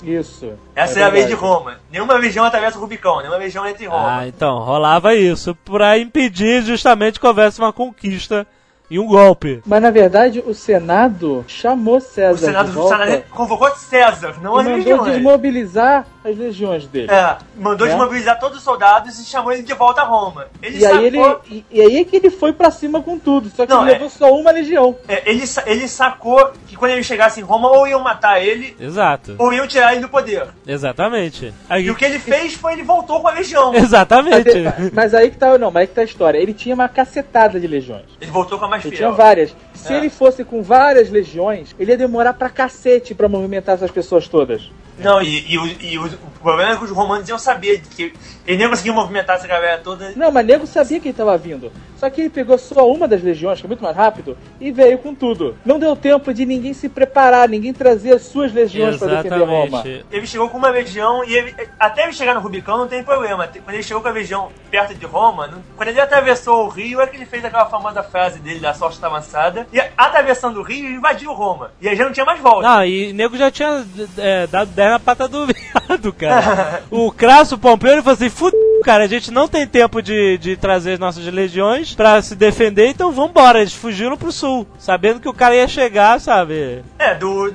Isso. Essa é, a lei de. Roma. Nenhuma legião atravessa o Rubicão, nenhuma legião entra em Roma. Ah, então, rolava isso pra impedir justamente que houvesse uma conquista e um golpe. Mas na verdade o Senado chamou César o Senado de volta o Senado convocou César, não e as mandou legiões. desmobilizar as legiões dele. É, mandou Né? desmobilizar todos os soldados e chamou ele de volta a Roma. Ele E aí, ele, sacou, e, e aí é que ele foi pra cima com tudo, só que Não, ele é- levou só uma legião. é, ele, ele sacou que quando ele chegasse em Roma, ou iam matar ele, Exato. ou iam tirar ele do poder. Exatamente. Aí- E o que ele fez foi ele voltou com a legião. Mas, Exatamente. mas aí que tá, não, mas aí que tá a história. Ele tinha uma cacetada de legiões. Ele voltou com a mais Ele fiel. tinha várias. Se É. ele fosse com várias legiões, ele ia demorar pra cacete pra movimentar essas pessoas todas. Não, e, e, o, e o, o problema é que os romanos iam saber que ele nem conseguia movimentar essa galera toda. Não, mas nego sabia que ele tava vindo. Só que ele pegou só uma das legiões, que é muito mais rápido, e veio com tudo. Não deu tempo de ninguém se preparar, ninguém trazer as suas legiões pra defender Roma. Ele chegou com uma legião e ele, até ele chegar no Rubicão não tem problema. Quando ele chegou com a legião perto de Roma, não- quando ele atravessou o rio, é que ele fez aquela famosa frase dele da sorte está avançada. E atravessando o rio, ele invadiu Roma. E aí já não tinha mais volta. Não, e o nego já tinha é, dado 10 na pata do (laughs) viado, cara. o Crasso Pompeu ele falou assim: Fudeu, cara, a gente não tem tempo de, de trazer as nossas legiões pra se defender, então vambora. Eles fugiram pro sul, sabendo que o cara ia chegar, sabe? É, do,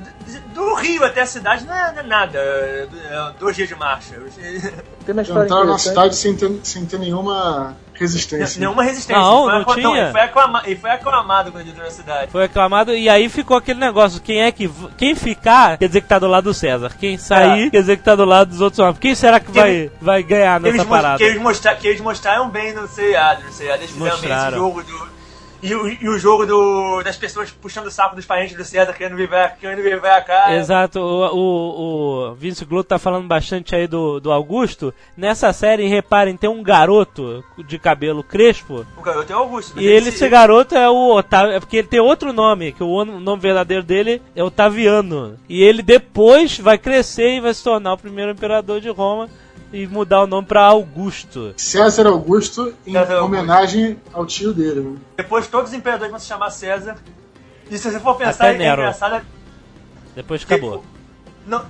do rio até a cidade não é, não é nada. É, é dois dias de marcha. Tem uma história Entraram na interessante. cidade sem ter, sem ter nenhuma resistência. Nenhuma resistência. Não, Ele foi não acla- tinha. ele, foi aclama- ele foi aclamado quando ele entrou na cidade. Foi aclamado e aí ficou aquele negócio: quem é que. Quem ficar quer dizer que tá do lado do César. Quem sair É. quer dizer que tá do lado dos outros homens. Quem será que vai, vai ganhar eles, nessa mos- parada? que, eles que eles mostraram bem no seriado. No seriado eles fizeram bem esse Mostraram. jogo do. E o, e o jogo do, das pessoas puxando o saco dos parentes do César, querendo viver, querendo viver a cara. Exato, o, o, o Vince Gluto tá falando bastante aí do, do Augusto. Nessa série, reparem, tem um garoto de cabelo crespo. O garoto é o Augusto. E ele, se- esse garoto é o Otávio, é porque ele tem outro nome, que o nome verdadeiro dele é Otaviano. E ele depois vai crescer e vai se tornar o primeiro imperador de Roma e mudar o nome pra Augusto. César Augusto em César Augusto. homenagem ao tio dele. né? Depois todos os imperadores vão se chamar César. E se você for pensar, Até é Nero. engraçado. Depois acabou. Não,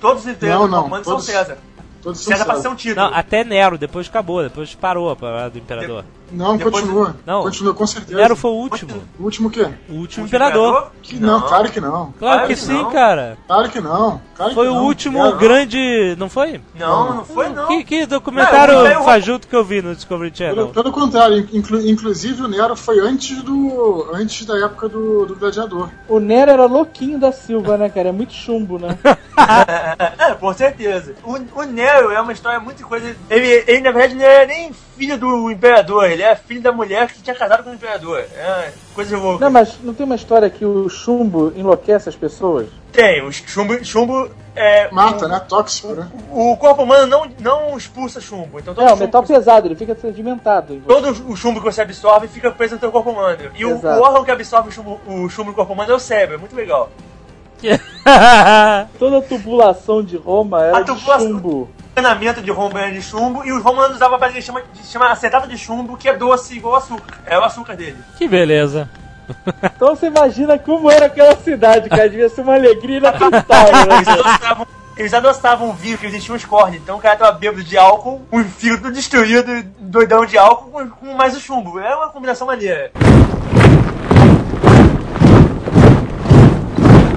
todos os imperadores Não, não, todos- são César. Todos são César a ser César. um título. Não, até Nero, depois acabou, depois parou a parada do imperador. Não, Depois- continua. Não. Continua, com certeza. Nero foi o último. O último o quê? O último O imperador. Que não, claro que não. Claro Claro que que sim, não. cara. Claro que não. Claro Foi que o não. último Nero- grande. Não foi? Não, não foi não. Que, que documentário Não, fajuto que eu vi no Discovery Pelo, Channel? pelo contrário, inclu- inclusive o Nero foi antes do. antes da época do, do Gladiador. O Nero era louquinho da Silva, né, cara? É muito chumbo, né? (laughs) É, com certeza. O, o Nero é uma história muito coisa. Ele, ele, na verdade, não é nem filho do imperador, ele é filho da mulher que tinha casado com o imperador. É coisa louca. Não, mas não tem uma história que o chumbo enlouquece as pessoas? Tem, o chumbo. chumbo é, Mata, né? Tóxico, né? o, o corpo humano não, não expulsa chumbo. Então todo, É, o chumbo, metal pesado, ele fica sedimentado. todo o chumbo que você absorve fica preso no teu corpo humano. E o, o órgão que absorve o chumbo, o chumbo no corpo humano é o cérebro. É muito legal. (laughs) (laughs) Toda a tubulação de Roma era A de tubulação- chumbo. O treinamento de Roma era de chumbo e os romanos usavam para que chama, chama acetato de chumbo, que é doce igual açúcar. É o açúcar dele. que beleza. (laughs) Então você imagina como era aquela cidade, cara. Devia ser uma alegria inacreditável, né? Eles adoçavam, eles adoçavam vinho, que eles tinham os cornes. Então o cara tava bêbado de álcool, um fio todo destruído, doidão de álcool, com, com mais o chumbo. É uma combinação maneira.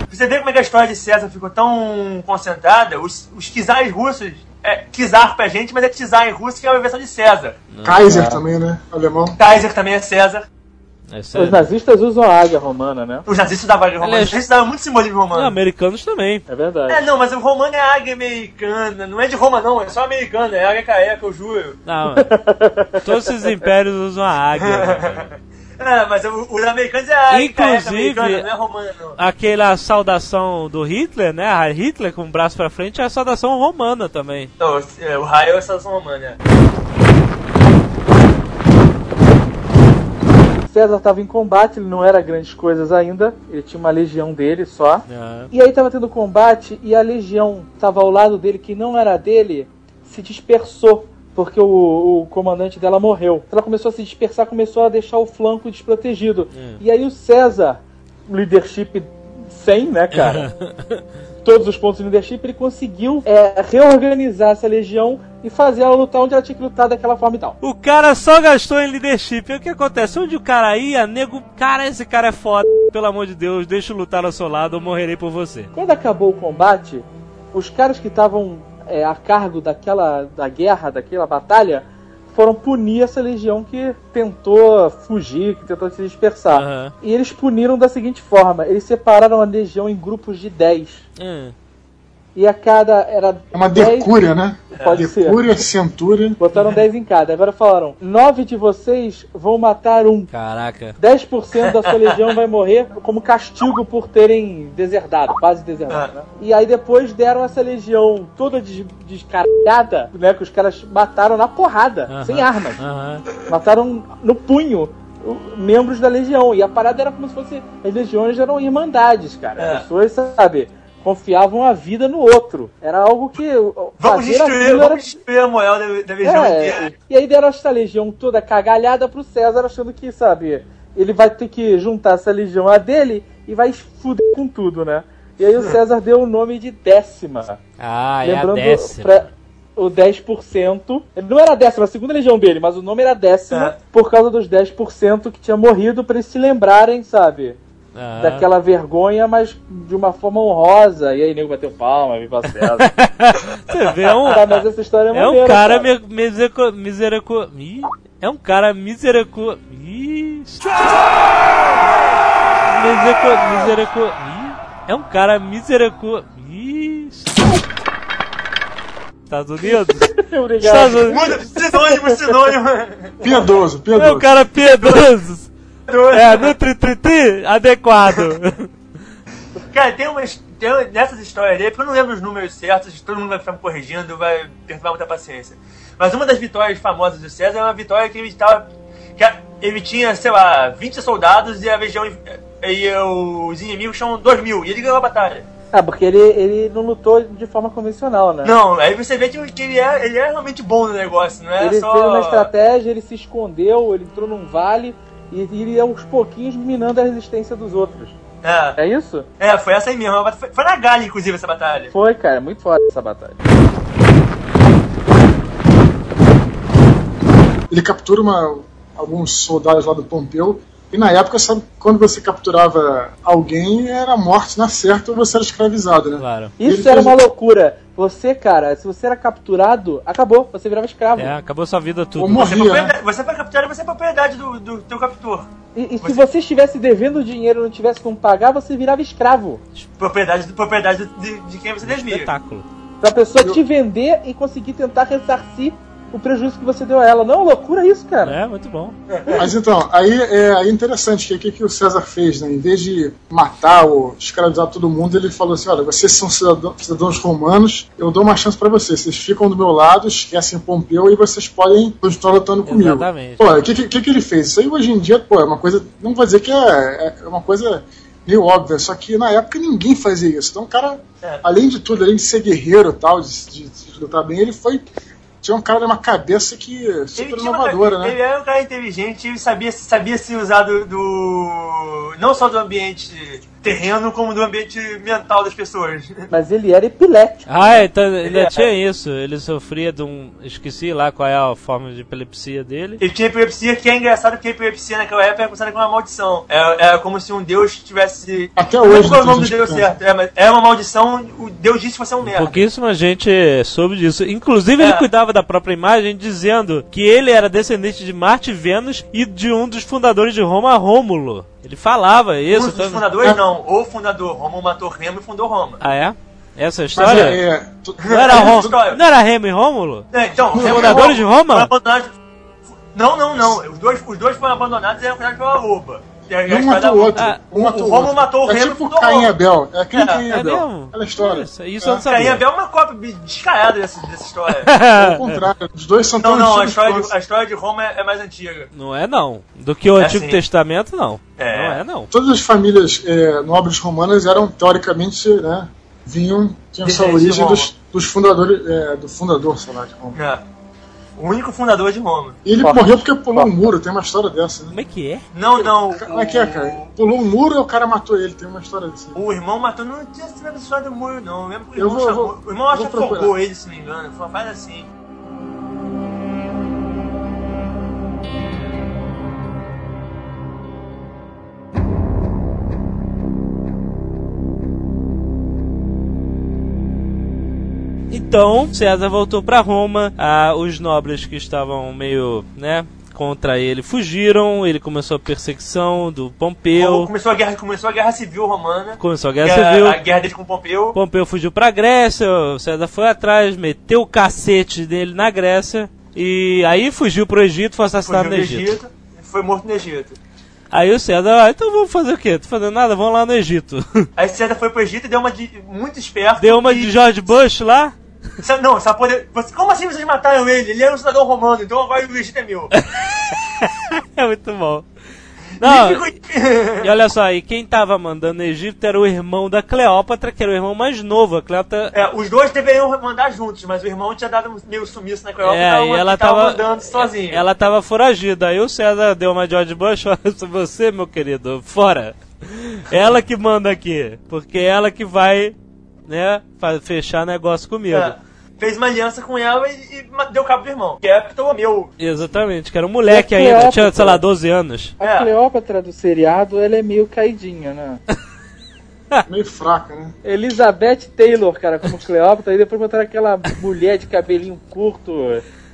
Você vê como é que a história de César ficou tão concentrada? Os, os czares russos, é czar pra gente, mas é czar em russo, que é uma versão de César. Kaiser também, né? Alemão. Kaiser também é César. É Os nazistas usam a águia romana, né? Os nazistas davam águia romana. Aliás- Os nazistas davam muito simbolismo Não, romano. americanos também. É verdade. É, não, mas o romano é águia americana. Não é de Roma, não. É só americana. É águia careca, eu juro. Não, todos esses impérios usam a águia. (laughs) É, mas o- os americanos é águia Inclusive- careca americana, não é romana, não. Aquela saudação do Hitler, né? A Hitler com o braço pra frente é a saudação romana também. Não, é, o raio é a estação romana. é. César estava em combate, ele não era grandes coisas ainda, ele tinha uma legião dele só. É. E aí tava tendo combate e a legião estava ao lado dele, que não era dele, se dispersou. Porque o, o comandante dela morreu. Ela começou a se dispersar, começou a deixar o flanco desprotegido. É. E aí o César, leadership 100, né, cara? (laughs) todos os pontos de leadership, ele conseguiu é, reorganizar essa legião e fazer ela lutar onde ela tinha que lutar daquela forma e tal. O cara só gastou em leadership. E o que acontece? Onde o cara ia, nego. Cara, esse cara é foda. Pelo amor de Deus, deixa eu lutar ao seu lado ou morrerei por você. Quando acabou o combate, os caras que estavam é, a cargo daquela da guerra, daquela batalha, foram punir essa legião que tentou fugir, que tentou se dispersar. Aham. E eles puniram da seguinte forma: eles separaram a legião em grupos de 10. Hum. E a cada era É uma 10 decúria, né? Pode ser. Decúria, centúria. Botaram 10 em cada. Agora falaram: 9 de vocês vão matar um. Caraca. 10% da sua legião vai morrer como castigo por terem deserdado, quase deserdado, né? E aí depois deram essa legião toda des descarada, né? Que os caras mataram na porrada, Aham. sem armas. Aham. Mataram no punho o- membros da legião. E a parada era como se fosse. As legiões eram irmandades, cara. É. As pessoas, sabe, confiavam a vida no outro. Era algo que. Vamos fazer destruir, aquilo era vamos destruir a moral da, da legião é, inteira. e aí deram essa legião toda cagalhada pro César, achando que, sabe, ele vai ter que juntar essa legião a dele e vai fuder com tudo, né? E aí o César deu o nome de décima. Ah, é a lembrando décima. pra o 10%. Ele não era a décima, a segunda legião dele, mas o nome era décima É. por causa dos 10% que tinha morrido pra eles se lembrarem, sabe? Aham. Daquela vergonha, mas de uma forma honrosa. E aí, nego bateu palma, viva César. (laughs) Você vê, é um, Tá, mas essa história é é um cara me- miserico- miserico... Ih, É um cara miserico... Ih. Miserico... Ih. É um cara miserico... Ih. Estados Unidos? (laughs) Obrigado. Estados Unidos. Sinônimo, sinônimo. Piedoso, É um piedoso. cara piedoso. É, nutri tri, tri, adequado. (laughs) Cara, tem umas. Tem uma- nessas histórias dele, porque eu não lembro os números certos, todo mundo vai ficar me corrigindo, vai perturbar muita paciência. Mas uma das vitórias famosas do César é uma vitória que ele estava. Que ele tinha, sei lá, 20 soldados e a legião. E os inimigos tinham 2 mil, e ele ganhou a batalha. Ah, porque ele, ele não lutou de forma convencional, né? Não, aí você vê que, ele, é, ele é realmente bom no negócio, não é ele só. fez uma estratégia, ele se escondeu, ele entrou num vale e ele ia aos pouquinhos minando a resistência dos outros. É, É isso? é, foi essa aí mesmo. Foi, foi na Galha, inclusive, essa batalha. Foi, cara, muito foda essa batalha. Ele captura uma- alguns soldados lá do Pompeu. E na época, sabe, quando você capturava alguém, era morte na certa ou você era escravizado, né? Claro. Isso Ele era fez- uma loucura. Você, cara, se você era capturado, acabou, você virava escravo. É, acabou sua vida Ou tudo. Você, é morria, né? propriedade- você foi capturado, você é propriedade do, do teu captor. E, e se você estivesse devendo dinheiro e não tivesse como pagar, você virava escravo. Propriedade, propriedade de, de quem você devia. Espetáculo. Pra pessoa te vender e conseguir tentar ressarcir o prejuízo que você deu a ela. Não, loucura isso, cara. É, muito bom. Mas então, aí é, é interessante que o que, que o César fez, né? Em vez de matar ou escravizar todo mundo, ele falou assim: olha, vocês são cidadão- cidadãos romanos, eu dou uma chance pra vocês. Vocês ficam do meu lado, esquecem Pompeu e vocês podem continuar lutando comigo. Exatamente. Pô, o que, que, que ele fez? Isso aí hoje em dia, pô, é uma coisa. Não vou dizer que é, é uma coisa meio óbvia, só que na época ninguém fazia isso. Então o cara, É. além de tudo, além de ser guerreiro e tal, de, de, de lutar bem, ele foi. Tinha um cara de uma cabeça que. super uma- inovadora, né? Ele era um cara inteligente, ele sabia, sabia se usar do, do- não só do ambiente terreno, como do ambiente mental das pessoas. Mas ele era epilético. Ah, então ainda Ele é- tinha isso. Ele sofria de um. Esqueci lá qual é a forma de epilepsia dele. Ele tinha epilepsia, que é engraçado porque a epilepsia naquela época era considerada como uma maldição. Era, era como se um deus tivesse. Até não hoje, qual é o nome do deus certo. É, mas era uma maldição, o deus disse que você é um merda. Pouquíssima gente soube disso. Inclusive, ele É. cuidava da própria imagem, dizendo que ele era descendente de Marte e Vênus e de um dos fundadores de Roma, Rômulo. Ele falava Um isso. dos tá- fundadores, não. O fundador. Roma matou Remo e fundou Roma. Ah, é? Essa é a Mas história? é, é, tu- Não era (laughs) Rômulo? História. Não era Remo e Rômulo? É, então, Os fundadores de Roma? foram abandonados- Não, não, não. Os dois, os dois foram abandonados e eram cuidados pela loba. A- e a um matou o outro. Ah, um matou o Romulo matou o É Remo tipo Caim. Abel. É quem É, Caim é Abel. mesmo? Aquela história. Isso, isso eu não Caim sabia. Abel é uma cópia descarada dessa, dessa história. (laughs) Ao contrário, os dois são Não, tão não, a antigos história, de, a história de Roma é, é mais antiga. Não é não. Do que o É Antigo sim. Testamento, não. É. Não é não. Todas as famílias é, nobres romanas eram, teoricamente, né, vinham, tinham essa origem dos, dos fundadores, é, do fundador, sei lá, de Roma. É. O único fundador de Roma. E ele Forte. morreu porque pulou um muro, tem uma história dessa, né? Como é que é? Não, não. Como é que é, cara? Pulou um muro e o cara matou ele, tem uma história dessa. O irmão matou, não tinha sido a história do muro, não. Eu lembro que o Eu irmão vou- chamou. vou- o irmão acho vou que ele, se não me engano. Uma fase assim. Então, César voltou pra Roma. Ah, os nobres que estavam meio, né, contra ele fugiram. Ele começou a perseguição do Pompeu. Começou a guerra, começou a guerra civil romana. Começou a guerra é civil. A guerra dele com Pompeu. Pompeu fugiu pra Grécia. O César foi atrás, meteu o cacete dele na Grécia. E aí fugiu pro Egito, foi assassinado Fugiu no Egito. Egito. Foi morto no Egito. Aí o César, ah, então vamos fazer o quê? Tô fazendo nada, vamos lá no Egito. (laughs) Aí César foi pro Egito e deu uma de muito esperto. Deu uma e- de George Bush lá. Não, só poder. Como assim vocês mataram ele? Ele era um cidadão romano, então agora o Egito é meu. (laughs) É muito bom. Não, E olha só, e quem tava mandando no Egito era o irmão da Cleópatra, que era o irmão mais novo. A Cleópatra É, os dois deveriam mandar juntos, mas o irmão tinha dado meio sumiço na Cleópatra É, e ela tava, tava, mandando sozinho. Ela tava foragida. Aí o César deu uma George Bush, você, meu querido, fora. Ela que manda aqui, porque é ela que vai, né, fechar negócio comigo. É, fez uma aliança com ela e, e deu cabo do irmão. Que é Ptolomeu. Exatamente, que era um moleque ainda, tinha, Cleópatra? sei lá, 12 anos. A É. Cleópatra do seriado, ela é meio caidinha, né? (laughs) Meio fraca, né? Elizabeth Taylor, cara, como Cleópatra, e depois botaram aquela mulher de cabelinho curto,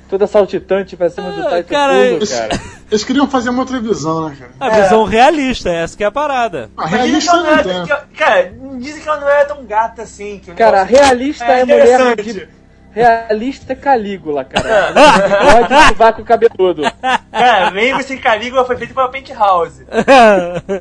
toda saltitante pra cima do Ah, Taito cara, Pulo, Eles, cara. (laughs) eles queriam fazer uma outra visão, né, cara? A visão realista, essa que é a parada. Ah, dizem que realista não que- cara, dizem que ela não era tão gata assim. Que Cara, negócio- realista é, É mulher de... Realista é Calígula, cara. (laughs) Pode levar com o cabeludo. Cara, lembre-se que Calígula foi feito pela Penthouse.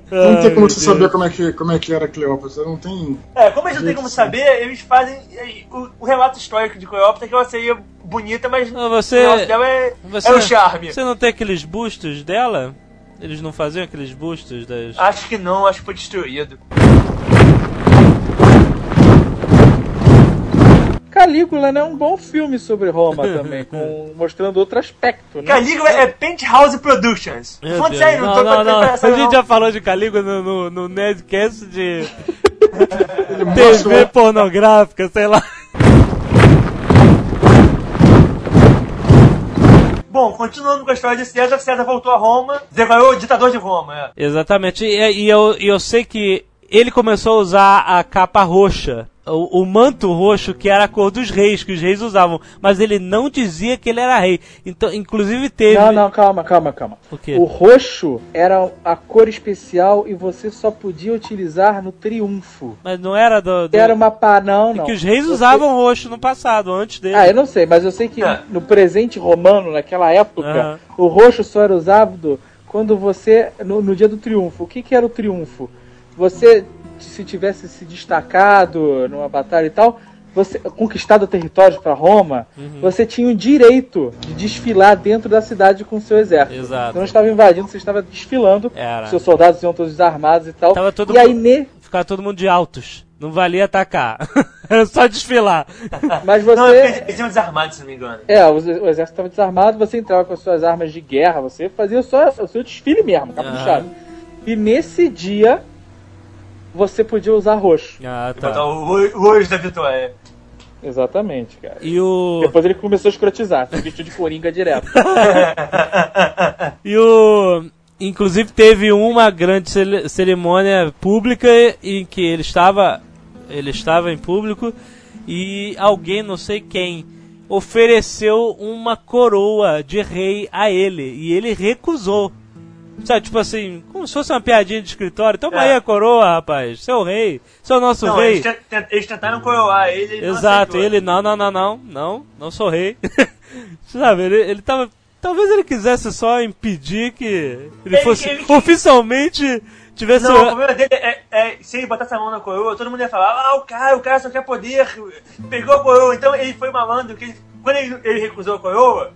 Não tem como você saber como é, que, como é que era a Cleópatra. Não tem. É, como eles não tem como saber, eles fazem é, o, o relato histórico de Cleópatra que ela seria bonita, mas Não, você- o dela é, Você, é o charme. Você não tem aqueles bustos dela? Eles não faziam aqueles bustos das. Acho que não, acho que foi destruído. Calígula, né? Um bom filme sobre Roma (laughs) também, com, mostrando outro aspecto, né? Calígula é Penthouse Productions. Falando sério, não, tô não, não. A gente já falou de Calígula no, no, no Nerdcast de (laughs) TV pornográfica, sei lá. Bom, continuando com a história de César, César voltou a Roma, declarou o ditador de Roma. É. Exatamente. E, e eu, e eu sei que ele começou a usar a capa roxa. O, o manto roxo que era a cor dos reis, que os reis usavam, mas ele não dizia que ele era rei. Então, inclusive teve. Não, não, calma, calma, calma. O quê? O roxo era a cor especial e você só podia utilizar no triunfo. Mas não era do. do... Era uma pá, não, não. que os reis Você- usavam roxo no passado, antes dele. Ah, eu não sei, mas eu sei que É. no presente romano, naquela época, Aham. o roxo só era usado quando você. No, no dia do triunfo. O que, que era o triunfo? Você, se tivesse se destacado numa batalha e tal, você conquistado territórios para Roma, Uhum. você tinha o direito de desfilar dentro da cidade com o seu exército. Exato. Você não estava invadindo, você estava desfilando. Era. Seus soldados iam todos armados e tal. Tava todo e aí, mundo- ne... Ficava todo mundo de altos. Não valia atacar. (laughs) era só desfilar. (laughs) mas Não, você. eles, eles iam desarmados, se não me engano. É, o, o exército estava desarmado, você entrava com as suas armas de guerra, você fazia só o seu desfile mesmo, caprichado. E nesse dia, você podia usar roxo. Ah, Botar tá. o o- o olho da vitória. Exatamente, cara. E o. Depois ele começou a escrotizar, se vestiu de coringa direto. (laughs) E o. Inclusive teve uma grande cerimônia pública em que ele estava. Ele estava em público e alguém, não sei quem, ofereceu uma coroa de rei a ele. E ele recusou. Sabe, tipo assim, como se fosse uma piadinha de escritório. Toma É. aí a coroa, rapaz. Seu rei. Seu nosso Não, rei. eles, eles tentaram coroar ele. ele não Exato, aceitou. ele não, não, não, não, não, não sou rei. (laughs) Sabe, ele, ele tava. Talvez ele quisesse só impedir que ele, Ele- fosse ele- oficialmente tivesse. Não, o problema dele é, é se ele botasse a mão na coroa, todo mundo ia falar, ah, o cara, o cara só quer poder, pegou a coroa, então ele foi malandro, que quando ele, ele recusou a coroa,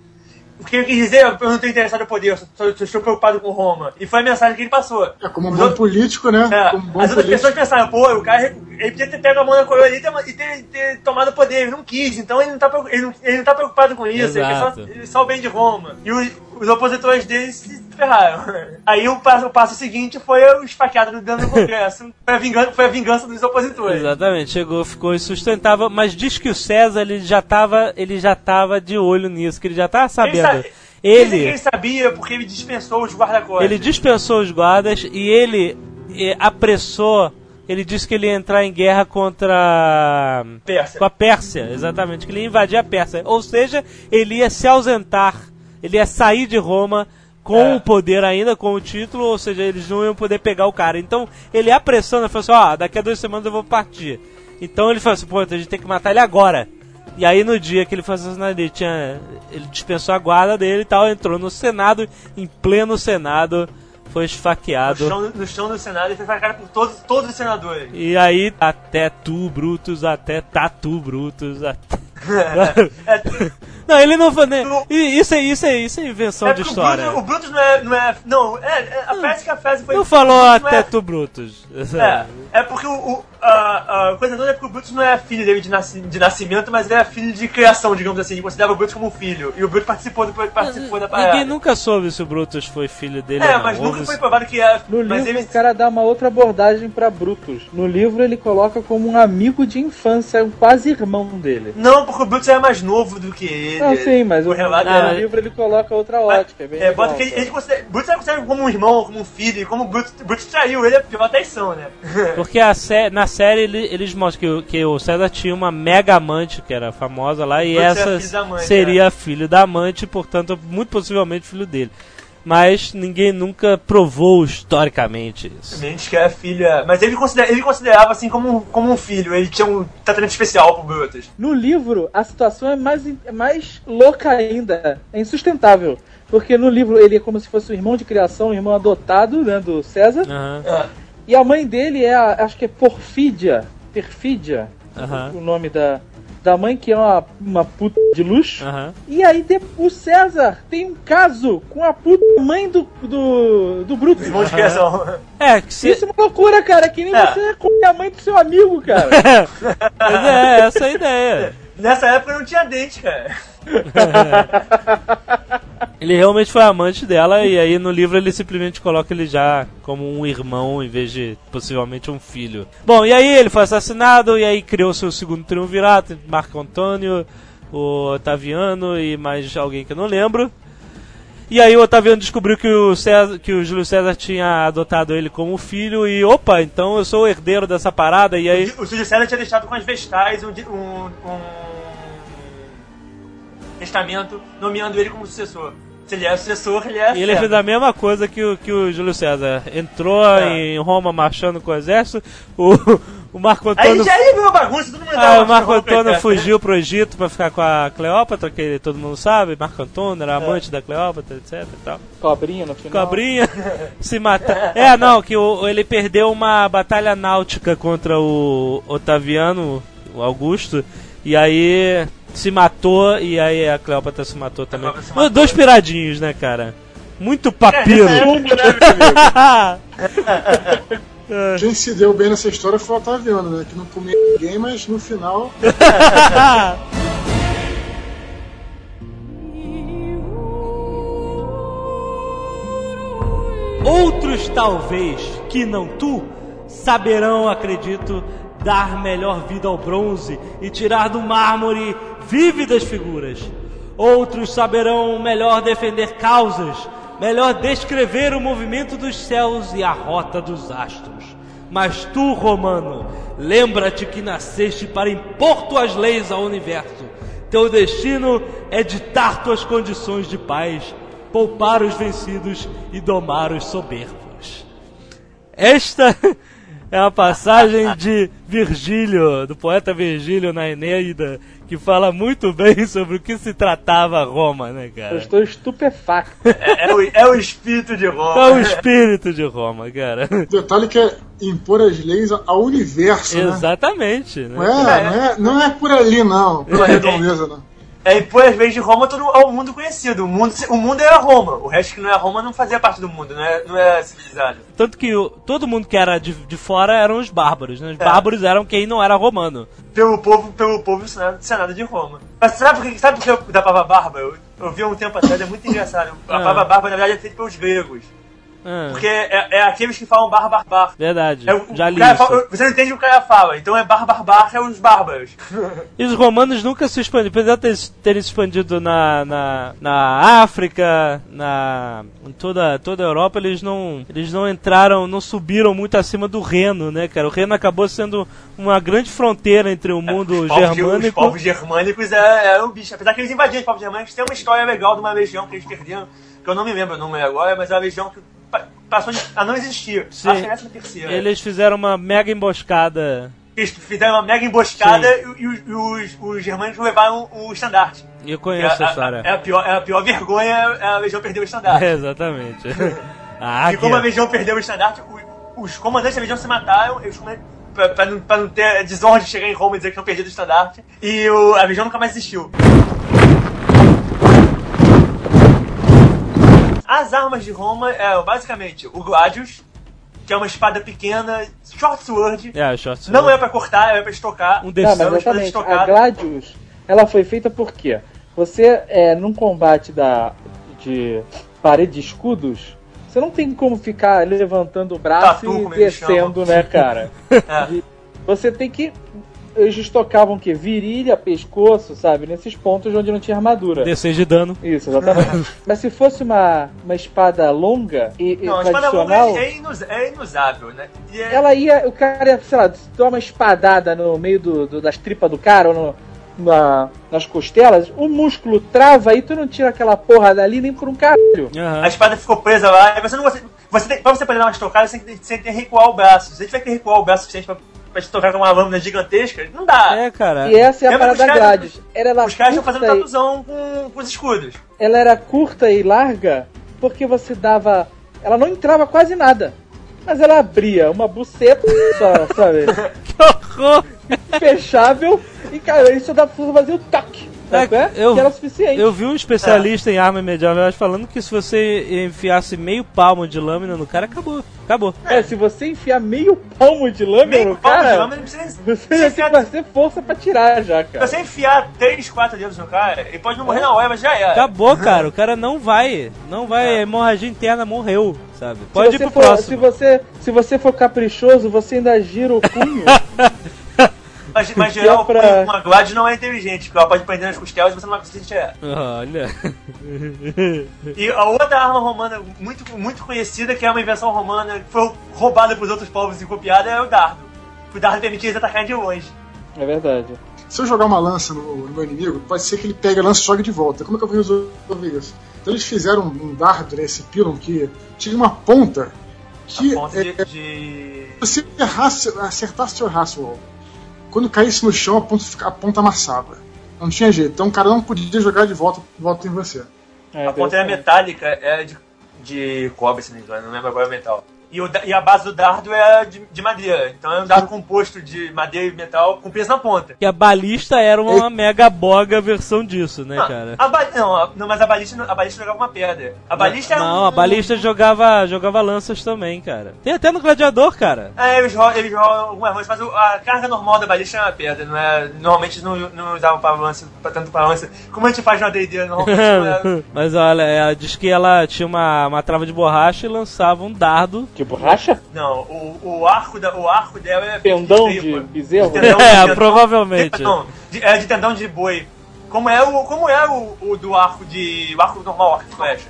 o que ele quis dizer, eu não estou interessado no poder, eu só- eu estou preocupado com Roma. E foi a mensagem que ele passou. É, como um bom outros- político, né? É, Como um bom as outras político. pessoas pensaram, pô, o cara ele podia ter pego a mão na coroa ali e ter, ter, ter tomado o poder, ele não quis, então ele não tá, preocu- ele não, ele não tá preocupado com isso, ele quer só, Exato. ele só o bem de Roma. E os, os opositores dele se ferraram. Aí o passo, o passo seguinte foi o esfaqueado no dentro do Congresso, foi a vingança, foi a vingança dos opositores. Exatamente, chegou, ficou insustentável, mas diz que o César ele já tava, ele já tava de olho nisso, que ele já tava sabendo. Ele, ele sabia porque ele dispensou os guarda-costas. ele dispensou os guardas e ele eh, apressou, ele disse que ele ia entrar em guerra contra Pérsia. com a Pérsia, exatamente, que ele ia invadir a Pérsia. Ou seja, ele ia se ausentar, ele ia sair de Roma com É. o poder ainda, com o título, ou seja, eles não iam poder pegar o cara. Então, ele apressando, ele falou assim, ó, daqui a duas semanas eu vou partir. Então ele falou assim, pô, a gente tem que matar ele agora. E aí no dia que ele foi assassinado, ele tinha. Ele dispensou a guarda dele e tal, entrou no Senado, em pleno Senado, foi No esfaqueado. chão, no chão do Senado e foi esfaqueado por todos, todos os senadores. E aí, até tu, Brutus, até Tatu, Brutus, até... (laughs) É, Não, ele não foi. Né? Isso é, isso é, isso é invenção é de porque história. O Brutus, o Brutus não é. Não, é, não é, é- a Pérsia que a Pérsia foi. Não falou até é- tu, Brutus. É, é porque o, o- a, a coisa toda é porque o Brutus não é filho dele de, nasci- de nascimento, mas ele é filho de criação, digamos assim. Ele considerava o Brutus como um filho. E o Brutus participou, do, participou da parada. Ninguém nunca soube se o Brutus foi filho dele É, mas nunca foi provado que é. No mas livro, ele. o cara dá uma outra abordagem pra Brutus. No livro, ele coloca como um amigo de infância, um quase irmão dele. Não, porque o Brutus é mais novo do que ele. Não, sim, mas o, relato no Ah, livro ele coloca outra Mas- ótica. É, bem é, bota que ele, ele considera, Brutus é considerado como um irmão, como um filho, e como o Brutus, Brutus traiu ele, é pior traição, né? (laughs) Porque a sé- na série ele- eles mostram que, o- que o César tinha uma mega amante, que era famosa lá, e Brutus era essa filho da amante, seria filho da amante, portanto, muito possivelmente filho dele. Mas ninguém nunca provou historicamente isso. Mente que é filha. Mas ele, considera, ele considerava assim como, um- como um filho, ele tinha um tratamento especial pro Brutus. No livro, a situação é mais, é mais louca ainda. É insustentável. Porque no livro ele é como se fosse o irmão de criação, o irmão adotado, né, do César. É. E a mãe dele é, a, acho que é Porfídia. Perfídia. aham, O nome da, da mãe, que é uma, uma puta de luxo. aham. E aí de- o César tem um caso com a puta mãe do, do, do de criação. É, que se, Isso é uma loucura, cara. Que nem É. você come a mãe do seu amigo, cara. (laughs) mas é essa a ideia. Nessa época não tinha dente, cara. (laughs) Ele realmente foi amante dela e aí no livro ele simplesmente coloca ele já como um irmão em vez de possivelmente um filho. Bom, e aí ele foi assassinado e aí criou seu segundo triunvirato, Marco Antônio, o Otaviano e mais alguém que eu não lembro. E aí o Otaviano descobriu que o, César, que o Júlio César tinha adotado ele como filho e opa, então eu sou o herdeiro dessa parada e aí O Júlio César tinha deixado com as vestais um, um, um testamento nomeando ele como sucessor. Se ele é sucessor, ele é. E ele fez a mesma coisa que o, que o Júlio César. Entrou É. em Roma marchando com o exército. O, o Marco Aí Antônio. já aí veio a bagunça, todo mundo Ah, o Marco Antônio eterna. fugiu pro Egito pra ficar com a Cleópatra, que todo mundo sabe. Marco Antônio era amante da Cleópatra, etc e tal. Cobrinha no final. Cobrinha (laughs) se mata. É, não, que o, ele perdeu uma batalha náutica contra o Otaviano, o Augusto, e aí se matou, e aí a Cleópatra se matou também. Se matou. Dois piradinhos, né, cara? Muito papiro. É, Quem se deu bem nessa história foi o Otaviano, né? Que não comia ninguém, mas no final. (laughs) Outros talvez, que não tu, saberão, acredito, dar melhor vida ao bronze e tirar do mármore vívidas figuras. Outros saberão melhor defender causas, melhor descrever o movimento dos céus e a rota dos astros. Mas tu, romano, lembra-te que nasceste para impor tuas leis ao universo. Teu destino é ditar tuas condições de paz, poupar os vencidos e domar os soberbos. Esta é uma passagem de Virgílio, do poeta Virgílio na Eneida, que fala muito bem sobre o que se tratava Roma, né, Eu cara? estou estupefacto. É, é o, é o espírito de Roma. É o espírito de Roma, cara. Detalhe que é impor as leis ao universo, né? Exatamente, Não né? é, não, é, não é por ali, não. Pela redondeza, não. É, e por vez de Roma todo ao mundo conhecido. O mundo, o mundo era Roma. O resto que não é Roma não fazia parte do mundo, não é, não é civilizado. Tanto que o- todo mundo que era de, de fora eram os bárbaros, né? Os bárbaros eram quem não era romano. Pelo povo, pelo povo do Senado, Senado de Roma. Mas sabe por que, sabe por que eu- da Pava Barba? Eu, eu vi há um tempo atrás, é muito engraçado. A. Pava Barba, na verdade, é feita pelos gregos. Ah, Porque é, é aqueles que falam bar, bar, bar. verdade, É o- já o li fala- você não entende o que o cara fala, então é bar, bar, bar, é os bárbaros. E os romanos nunca se expandiram, apesar de ter- terem se expandido na, na, na África, na em toda, toda a Europa, eles não, eles não entraram, não subiram muito acima do Reno, né, cara? O Reno acabou sendo uma grande fronteira entre o mundo os, povos, ge- os germânico. povos germânicos é, é o bicho. Apesar que eles invadiram os povos germânicos, tem uma história legal de uma legião que eles perderam, que eu não me lembro o nome agora, mas é uma legião que passou a não existir. Sim. Acho que é essa terceira. Eles fizeram uma mega emboscada. Eles fizeram uma mega emboscada e, e os, e os, os germânicos levaram o estandarte. Eu É conheço a, a história. é a pior, é a pior vergonha, é a legião perder o estandarte. É, (laughs) exatamente. A (laughs) E como a legião perdeu o estandarte, o- os comandantes da legião se mataram, eles pra, pra não, pra não ter desordem de chegar em Roma e dizer que tinham perdido o estandarte, e o- a legião nunca mais existiu. As armas de Roma eram basicamente o Gladius, que é uma espada pequena, short sword, É, short não é pra cortar, é pra estocar. Um Não, desses. mas exatamente. A. Gladius, ela foi feita por quê? Você, é, num combate da, de parede de escudos, você não tem como ficar levantando o braço Tatu, e descendo, né, cara? (laughs) É. Você tem que. Eles estocavam o quê? Virilha, pescoço, sabe? Nesses pontos onde não tinha armadura. D6 de dano. Isso, exatamente. (laughs) Mas se fosse uma, uma espada longa e, Não, a espada longa tradicional, é, inus- é inusável, né? E é- ela ia. O cara ia, sei lá, dar uma espadada no meio do, do- das tripas do cara ou no- na- nas costelas, o músculo trava e tu não tira aquela porra dali nem por um caralho. Aham. A espada ficou presa lá, e você não você, você tem, pra você poder dar uma estocada, você tem, que- você tem que recuar o braço. Se você tiver que recuar o braço suficiente pra, pra te tocar com uma lâmina gigantesca, não dá. É, cara. E essa é a Lembra parada caras- Gladius. Era ela Os caras estão fazendo curta e- tatuzão com, com os escudos. ela era curta e larga porque você dava. Ela não entrava quase nada. Mas ela abria uma buceta, só, sabe? (laughs) Que horror! Fechável e, cara, isso dá pra fazer o toque. Sabe? É, É, eu- que era suficiente. Eu vi um especialista em arma medieval falando que se você enfiasse meio palmo de lâmina no cara, acabou. Acabou. É, se você enfiar meio palmo de lâmina Meio no palmo de cara, lâmina, não precisa. você se enfiar- que fazer força pra tirar já, Se cara. você enfiar 3, 4 dedos no cara, ele pode não morrer na hora, mas já era. Acabou, cara. O cara não vai. Não vai. A hemorragia interna morreu, sabe? Pode se ir pro for, Se próximo. você, se você for caprichoso, você ainda gira o punho. (laughs) Mas, (laughs) mas é geral, pra- uma Glad não é inteligente, porque ela pode prender nas costelas e você não vai conseguir tirar. Olha. E a outra arma romana muito, muito conhecida, que é uma invenção romana, que foi roubada pelos outros povos e copiada, é o dardo. O dardo permitia eles atacarem de longe. É verdade. Se eu jogar uma lança no, no meu inimigo, pode ser que ele pegue a lança e jogue de volta. Como é que eu vou resolver isso? Então eles fizeram um dardo, né, esse pylon, que tinha uma ponta que A ponta é, de. se você errasse, acertasse o alvo, quando caísse no chão, a ponta, a ponta amassava. Não tinha jeito. Então o cara não podia jogar de volta, de volta em você. É, A ponta era interessante. metálica, era de, de cobre, se não me engano, não lembro agora metal. E, o e a base do dardo é de, de madeira. Então é um dardo composto de madeira e metal com peso na ponta. Que a balista era uma mega boga versão disso, né, Ah, cara? a ba- não, a- não, mas a balista, não- a balista jogava uma pedra. A balista era Não, um, a balista jogava, jogava lanças também, cara. Tem até no Gladiador, cara. É, eles rolam, eles rolam algumas lanças, mas a carga normal da balista é uma pedra, não é? Normalmente não, não usavam para lança, pra tanto para lança. Como a gente faz na D&D, normalmente não é. (laughs) Mas olha, ela diz que ela tinha uma, uma trava de borracha e lançava um dardo. Que borracha? Não, o, o, arco da, o arco dela é Pendão tripa. de bezerro? Tendão de- (laughs) É, tendão- provavelmente. Não, de, é de tendão de boi. Como é o, como é o, o do arco de. O arco normal, arco de flecha.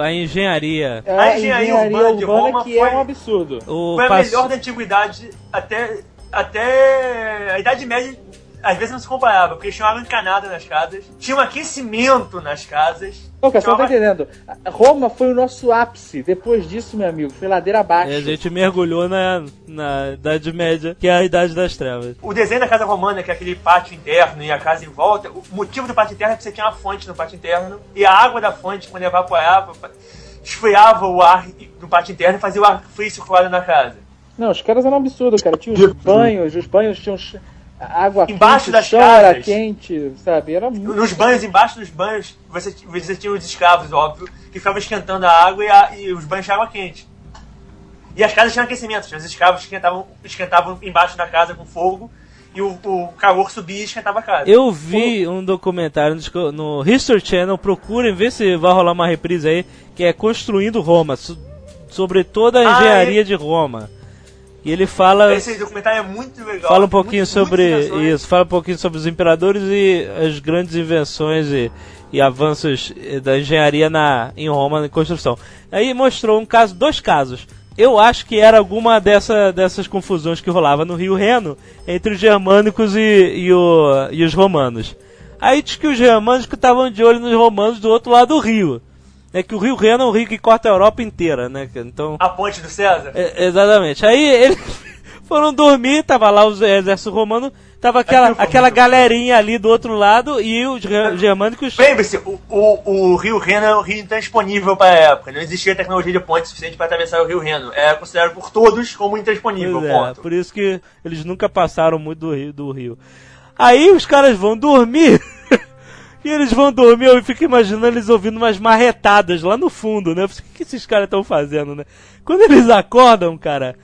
A engenharia. É A engenharia urbana de Roma que é foi- um absurdo. O Foi a melhor da antiguidade até, até a Idade Média. Às vezes não se comparava, porque tinha água encanada nas casas, tinha um aquecimento nas casas. Não, cara, você não tá entendendo. Roma foi o nosso ápice. Depois disso, meu amigo, foi ladeira abaixo. E a gente mergulhou na, na Idade Média, que é a Idade das Trevas. O desenho da casa romana, que é aquele pátio interno e a casa em volta, o motivo do pátio interno é que você tinha uma fonte no pátio interno e a água da fonte, quando evaporava, esfriava o ar no pátio interno e fazia o ar frio circular na casa. Não, os caras eram absurdos, cara. Tinha os banhos, os banhos tinham água Embaixo quente, das casas. quente, sabe? Era muito. Nos banhos, embaixo dos banhos, você, você tinha os escravos, óbvio, que ficavam esquentando a água e, a- e os banhos de água quente. E as casas tinham aquecimento, tinha os escravos que esquentavam, esquentavam embaixo da casa com fogo e o, o calor subia e esquentava a casa. Eu vi um documentário no no History Channel, procurem ver se vai rolar uma reprise aí, que é Construindo Roma, so- sobre toda a Ah, engenharia de Roma. E ele fala, Esse documentário é muito legal. fala um pouquinho Muito- sobre isso, fala um pouquinho sobre os imperadores e as grandes invenções e, e avanços eh, da engenharia na, em Roma em construção. Aí mostrou um caso, dois casos. Eu acho que era alguma dessa, dessas confusões que rolava no Rio Reno entre os germânicos e, e, o- e os romanos. Aí diz que os germânicos estavam de olho nos romanos do outro lado do rio. É que o Rio Reno é um rio que corta a Europa inteira, né? Então. A ponte do César. É, exatamente. Aí eles (laughs) foram dormir, tava lá o exército romano, tava aquela, aquela galerinha ali do outro lado e os ge- germânicos. Lembre-se, o, o, o Rio Reno é um rio intransponível para a época. Não existia tecnologia de ponte suficiente para atravessar o Rio Reno. Era considerado por todos como intransponível, é, por isso que eles nunca passaram muito do rio, do rio. Aí os caras vão dormir. (laughs) E eles vão dormir, eu fico imaginando eles ouvindo umas marretadas lá no fundo, né? O que esses caras estão fazendo, né? Quando eles acordam, cara,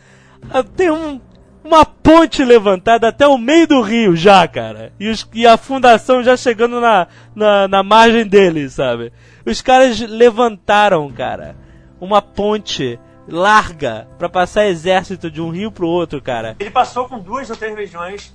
ah, tem um, uma ponte levantada até o meio do rio já, cara. E, os- e a fundação já chegando na, na, na margem deles, sabe? Os caras levantaram, cara, uma ponte larga pra passar exército de um rio pro outro, cara. Ele passou com duas ou três legiões,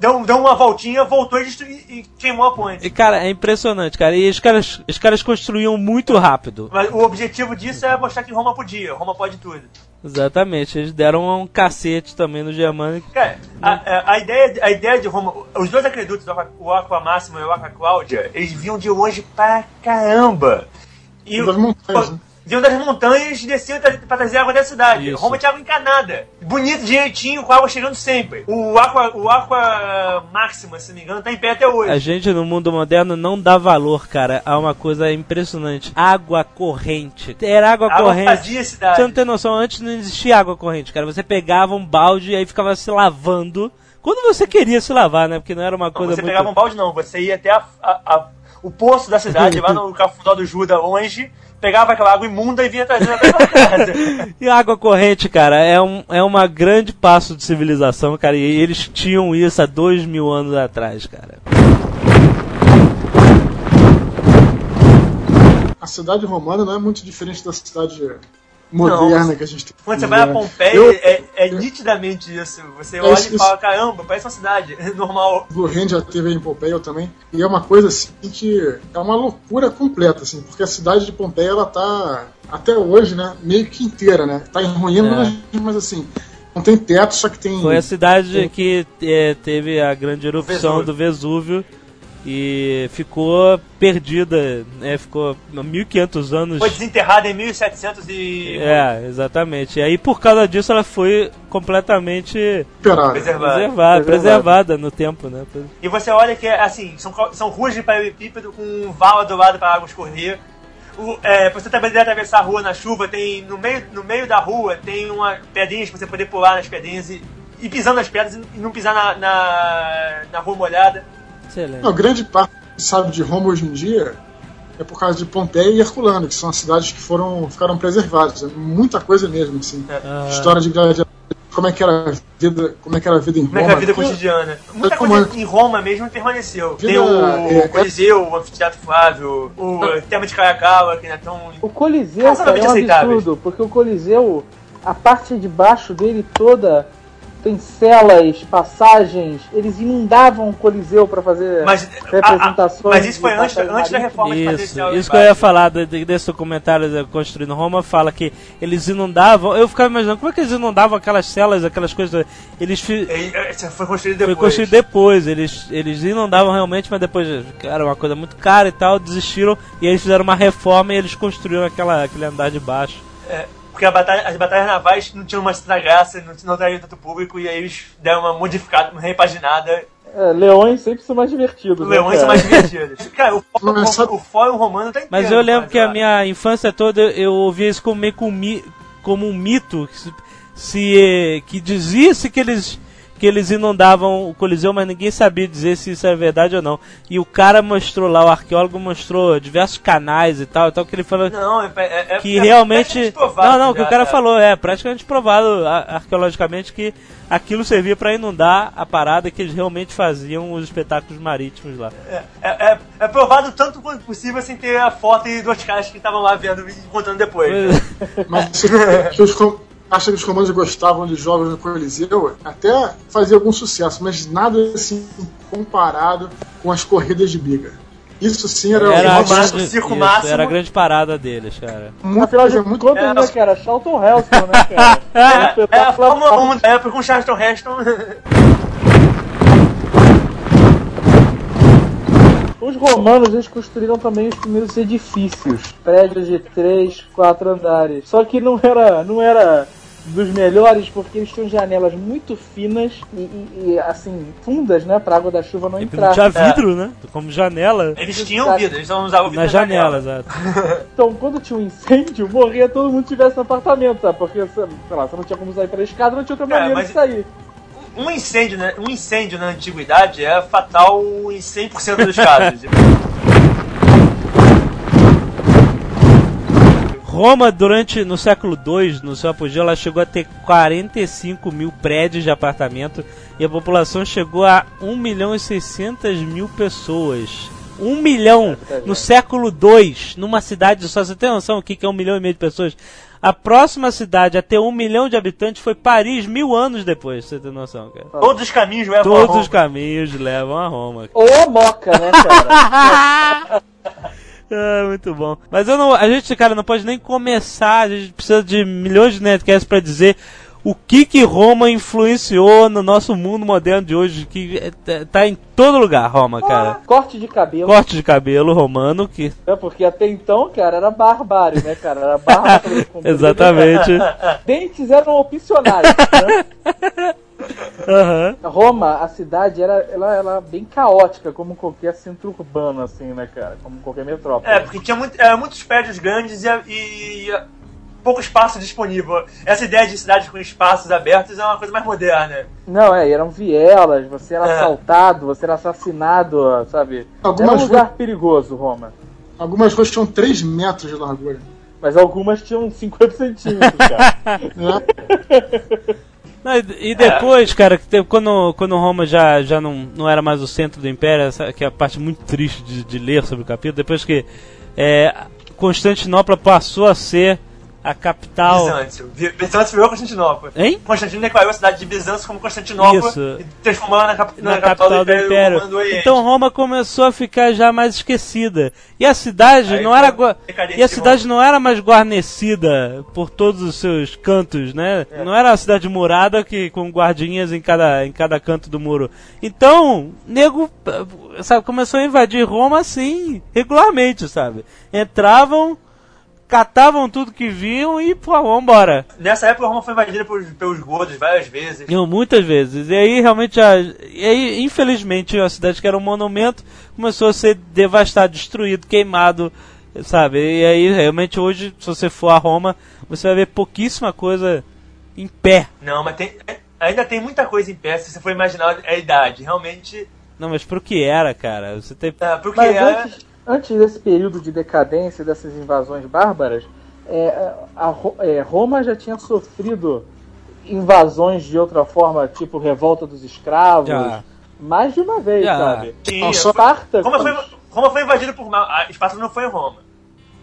deu, deu uma voltinha, voltou e, destruiu- e queimou a ponte. E, cara, é impressionante, cara. E os caras, os caras construíam muito rápido. Mas o objetivo disso é mostrar que Roma podia. Roma pode tudo. Exatamente. Eles deram um cacete também no germânico. Cara, a, a- ideia, a ideia de Roma, os dois aquedutos, o Aqua- o Aqua Máxima e o Aqua Cláudia, eles vinham de longe pra caramba. E Das montanhas, né? Vinham das montanhas e desciam pra trazer água da cidade. Isso. Roma tinha água encanada. Bonito, direitinho, com água chegando sempre. O Aqua, o Aqua Máxima, se não me engano, tá em pé até hoje. A gente no mundo moderno não dá valor, cara, a uma coisa impressionante. Água corrente. Era água, água corrente. fazia a cidade. Você não tem noção, antes não existia água corrente, cara. Você pegava um balde e aí ficava se lavando. Quando você queria se lavar, né? Porque não era uma Não, coisa você muito... pegava um balde, não. Você ia até a- a- a- o poço da cidade, lá no (laughs) cafundó do Juda, longe, pegava aquela água imunda e vinha trazendo até pra (laughs) casa. E a água corrente, cara, é um é uma grande passo de civilização, cara. E eles tinham isso há dois mil anos atrás, cara. A cidade romana não é muito diferente da cidade moderna que a gente tem. Quando você vai a? Pompeia, Eu- é, é nitidamente isso. Você É olha isso, e fala, caramba, parece uma cidade (laughs) normal. Blue Hand já teve em Pompeia eu também. E é uma coisa assim que é uma loucura completa, assim, porque a cidade de Pompeia ela tá até hoje, né, meio que inteira, né? Tá em ruínas, mas assim, não tem teto, só que tem. Foi a cidade que é, teve a grande erupção Vesúvio. do Vesúvio e ficou perdida, né? Ficou 1500 anos. Foi desenterrada em 1700 e... É, exatamente. E aí por causa disso ela foi completamente. Preservada. preservada, Preservada. preservada no tempo, né? E você olha que, assim, são, são ruas de paralelepípedo com vala do lado para a água escorrer. O, é, você também atravessar a rua na chuva, tem no meio, no meio da rua tem uma pedrinhas pra você poder pular nas pedrinhas e, e pisando nas pedras e não pisar na, na, na rua molhada. Excelente. Não, grande parte que sabe de Roma hoje em dia é por causa de Pompeia e Herculano, que são as cidades que foram ficaram preservadas. É muita coisa mesmo, assim. Ah. História de gladiadores, como é que era a vida, como é que era a vida em Como é Roma. que é a vida cotidiana? Muita como coisa é? em Roma mesmo permaneceu. Vida, Tem o é, Coliseu, o Anfiteatro Flávio, o Tema de Caracalla, que não é tão. O Coliseu, cara, é um aceitáveis. absurdo, porque o Coliseu, a parte de baixo dele toda tem celas, passagens, eles inundavam o Coliseu pra fazer Mas, representações. a- a- mas isso foi antes, antes da reforma de fazer Isso, isso que eu ia falar de- de- desse documentário de Construindo Roma, fala que eles inundavam, eu ficava imaginando como é que eles inundavam aquelas celas, aquelas coisas, eles fi- Foi construído foi depois. construído depois, eles, eles inundavam realmente, mas depois era uma coisa muito cara e tal, desistiram, e aí eles fizeram uma reforma e eles construíram aquela, aquele andar de baixo. É, porque a batalha- as batalhas navais não tinham mais tanta graça, não, não traíam tanto público, e aí eles deram uma modificada, uma repaginada. É, leões sempre são mais divertidos. Os né, leões são cara? mais divertidos. (laughs) Cara, o, mas o, sabe- o fórum romano tá inteiro. Mas eu lembro quase que a lá. minha infância toda eu- ouvia isso como meio como, como um mito, que se, se que dizia-se que eles que eles inundavam o Coliseu, mas ninguém sabia dizer se isso é verdade ou não. E o cara mostrou lá, o arqueólogo mostrou diversos canais e tal, e tal que ele falou Não, é, é, é que é realmente não, não, que já, o cara é. falou é praticamente provado arqueologicamente que aquilo servia para inundar a parada que eles realmente faziam os espetáculos marítimos lá. É, é, é provado tanto quanto possível sem ter a foto e dois caras que estavam lá vendo e contando depois. né? Mas se, se os acha que os comandos gostavam de jogos no Coliseu, até fazia algum sucesso, mas nada assim comparado com as corridas de biga. Isso sim era, Era, a uma máximo, circo isso, máximo. era a grande parada deles, cara. muito, coisa muito contas, É, né, cara? Charlton Heston, né, cara? (laughs) É, é a espetáculo Fórmula à 1 da época com Charlton Heston. Os romanos eles construíram também os primeiros edifícios, prédios de 3, 4 andares. Só que não era, não era dos melhores porque eles tinham janelas muito finas e, e- e, assim fundas, né, para água da chuva não entrar. não tinha vidro, né? Como janela Eles tinham vida, eles não usavam vida na janela, exato. (laughs) Então, quando tinha um incêndio, morria todo mundo que tivesse no apartamento, sabe? Porque, sei lá, você não tinha como sair pela escada, não tinha outra É, maneira mas- de sair. Um incêndio, né? Um incêndio na antiguidade é fatal em 100% dos casos. (laughs) Roma, durante no século II, no seu apogeu, ela chegou a ter 45 mil prédios de apartamento e a população chegou a 1 milhão e 600 mil pessoas. 1 milhão no século II, numa cidade só. Você tem noção o que que é 1 milhão e meio de pessoas? A próxima cidade a ter 1 milhão de habitantes foi Paris, mil anos depois. Você tem noção, cara? Todos os caminhos levam a Todos Roma. os caminhos levam a Roma. Ou a moca, né, cara? (laughs) Ah, muito bom. Mas eu não, a gente, cara, não pode nem começar. A gente precisa de milhões de netcasts pra dizer o que que Roma influenciou no nosso mundo moderno de hoje, que é, tá- tá em todo lugar, Roma, cara. Corte de cabelo, Corte de cabelo romano, que né? Porque até então, cara, era barbárie, né, cara? Era barba (laughs) exatamente. (laughs) Dentes eram opcionais, né? (laughs) Roma, a cidade, era, ela era bem caótica, como qualquer centro urbano, assim, né, cara? Como qualquer metrópole. É, porque tinha muito, é, muitos prédios grandes e, e pouco espaço disponível. Essa ideia de cidades com espaços abertos é uma coisa mais moderna. Não, é, eram vielas, você era É. assaltado, você era assassinado, sabe? Algumas era um lugar perigoso, Roma. Algumas ruas tinham 3 metros de largura. Mas algumas tinham 50 centímetros, cara. (laughs) (laughs) E, depois, cara, que te- quando, quando Roma já, já não, não era mais o centro do império, essa, que é a parte muito triste de, de ler sobre o capítulo, depois que é, Constantinopla passou a ser a capital. Bizâncio. Bizâncio virou Constantinopla. Hein? Constantino declarou a cidade de Bizâncio como Constantinopla Isso. e transformou na, cap na capital do Império. Do Oriente. Então Roma começou a ficar já mais esquecida. E a cidade Aí não era e a de cidade não era mais guarnecida por todos os seus cantos, né? É. Não era uma cidade murada que com guardinhas em cada em cada canto do muro. Então, nego, sabe, começou a invadir Roma assim, regularmente, sabe? Entravam Catavam tudo que viam e, pô, vambora. Nessa época Roma foi invadida por, pelos godos várias vezes. Não, muitas vezes. E aí realmente a, e aí, infelizmente a cidade que era um monumento começou a ser devastado, destruído, queimado, sabe? E aí realmente hoje, se você for a Roma, você vai ver pouquíssima coisa em pé. Não, mas tem, ainda tem muita coisa em pé se você for imaginar a idade. Realmente, Não, mas pro que era, cara? Você tem é, porque Mas é, antes, antes desse período de decadência, dessas invasões bárbaras, é, a é, Roma já tinha sofrido invasões de outra forma, tipo revolta dos escravos, Já. mais de uma vez, Já. sabe? Não, só- Esparta, Roma, foi, Roma foi invadida por. a Esparta não foi em Roma.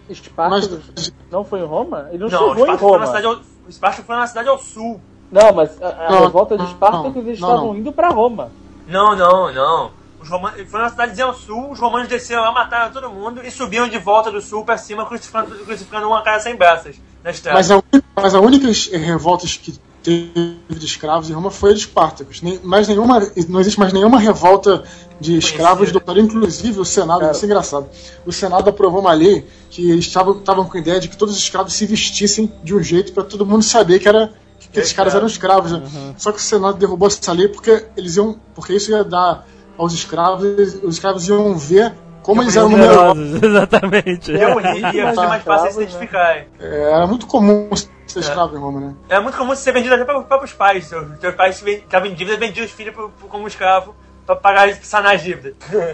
Esparta Mas- não foi em Roma? Ele não, Não, chegou em Esparta foi, Roma. ao, Esparta foi na cidade ao sul. Não, mas a, a Não, revolta de Esparta não, é que eles não, estavam não. indo pra Roma. Não, não, não. Os romanos, foi na cidadezinha ao sul, os romanos desceram lá, mataram todo mundo e subiam de volta do sul pra cima, crucificando, crucificando uma cara sem braças na estrada. Mas a, mas a única es- revolta que teve de escravos em Roma foi a de Espartacus. Nem, mais nenhuma, não existe mais nenhuma revolta de escravos do. Inclusive, o Senado, Cara. isso é engraçado. O Senado aprovou uma lei que eles estavam com a ideia de que todos os escravos se vestissem de um jeito para todo mundo saber que era que esses caras eram escravos. né? Só que o Senado derrubou essa lei porque eles iam, porque isso ia dar aos escravos, os escravos iam ver como eles eram numerosos, (laughs) exatamente. Ia morrer, ia ser mais fácil se identificar. é, era muito comum ser escravo em Roma, né? É muito comum ser vendido até para os próprios pais. Seus, seus pais estavam em dívida vendiam os filhos pro- pro- como escravo pra pagar sanar as dívidas.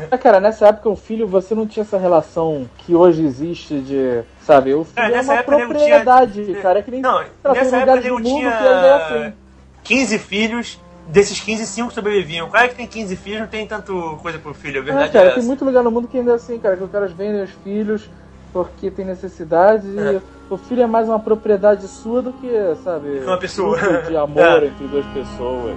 Ah, (laughs) cara, nessa época o filho, você não tinha essa relação que hoje existe de. Sabe, o filho É, é, nessa uma propriedade, tinha- cara. É que nem Não, nessa época eu tinha é assim. 15 filhos, desses 15, 5 sobreviviam. O cara que tem 15 filhos não tem tanto coisa pro filho, a Ah, verdade cara, é tem muito lugar no mundo que ainda é assim, cara, que os caras vendem os filhos porque tem necessidade É. e o filho é mais uma propriedade sua do que, sabe, uma pessoa. de amor (laughs) É. entre duas pessoas.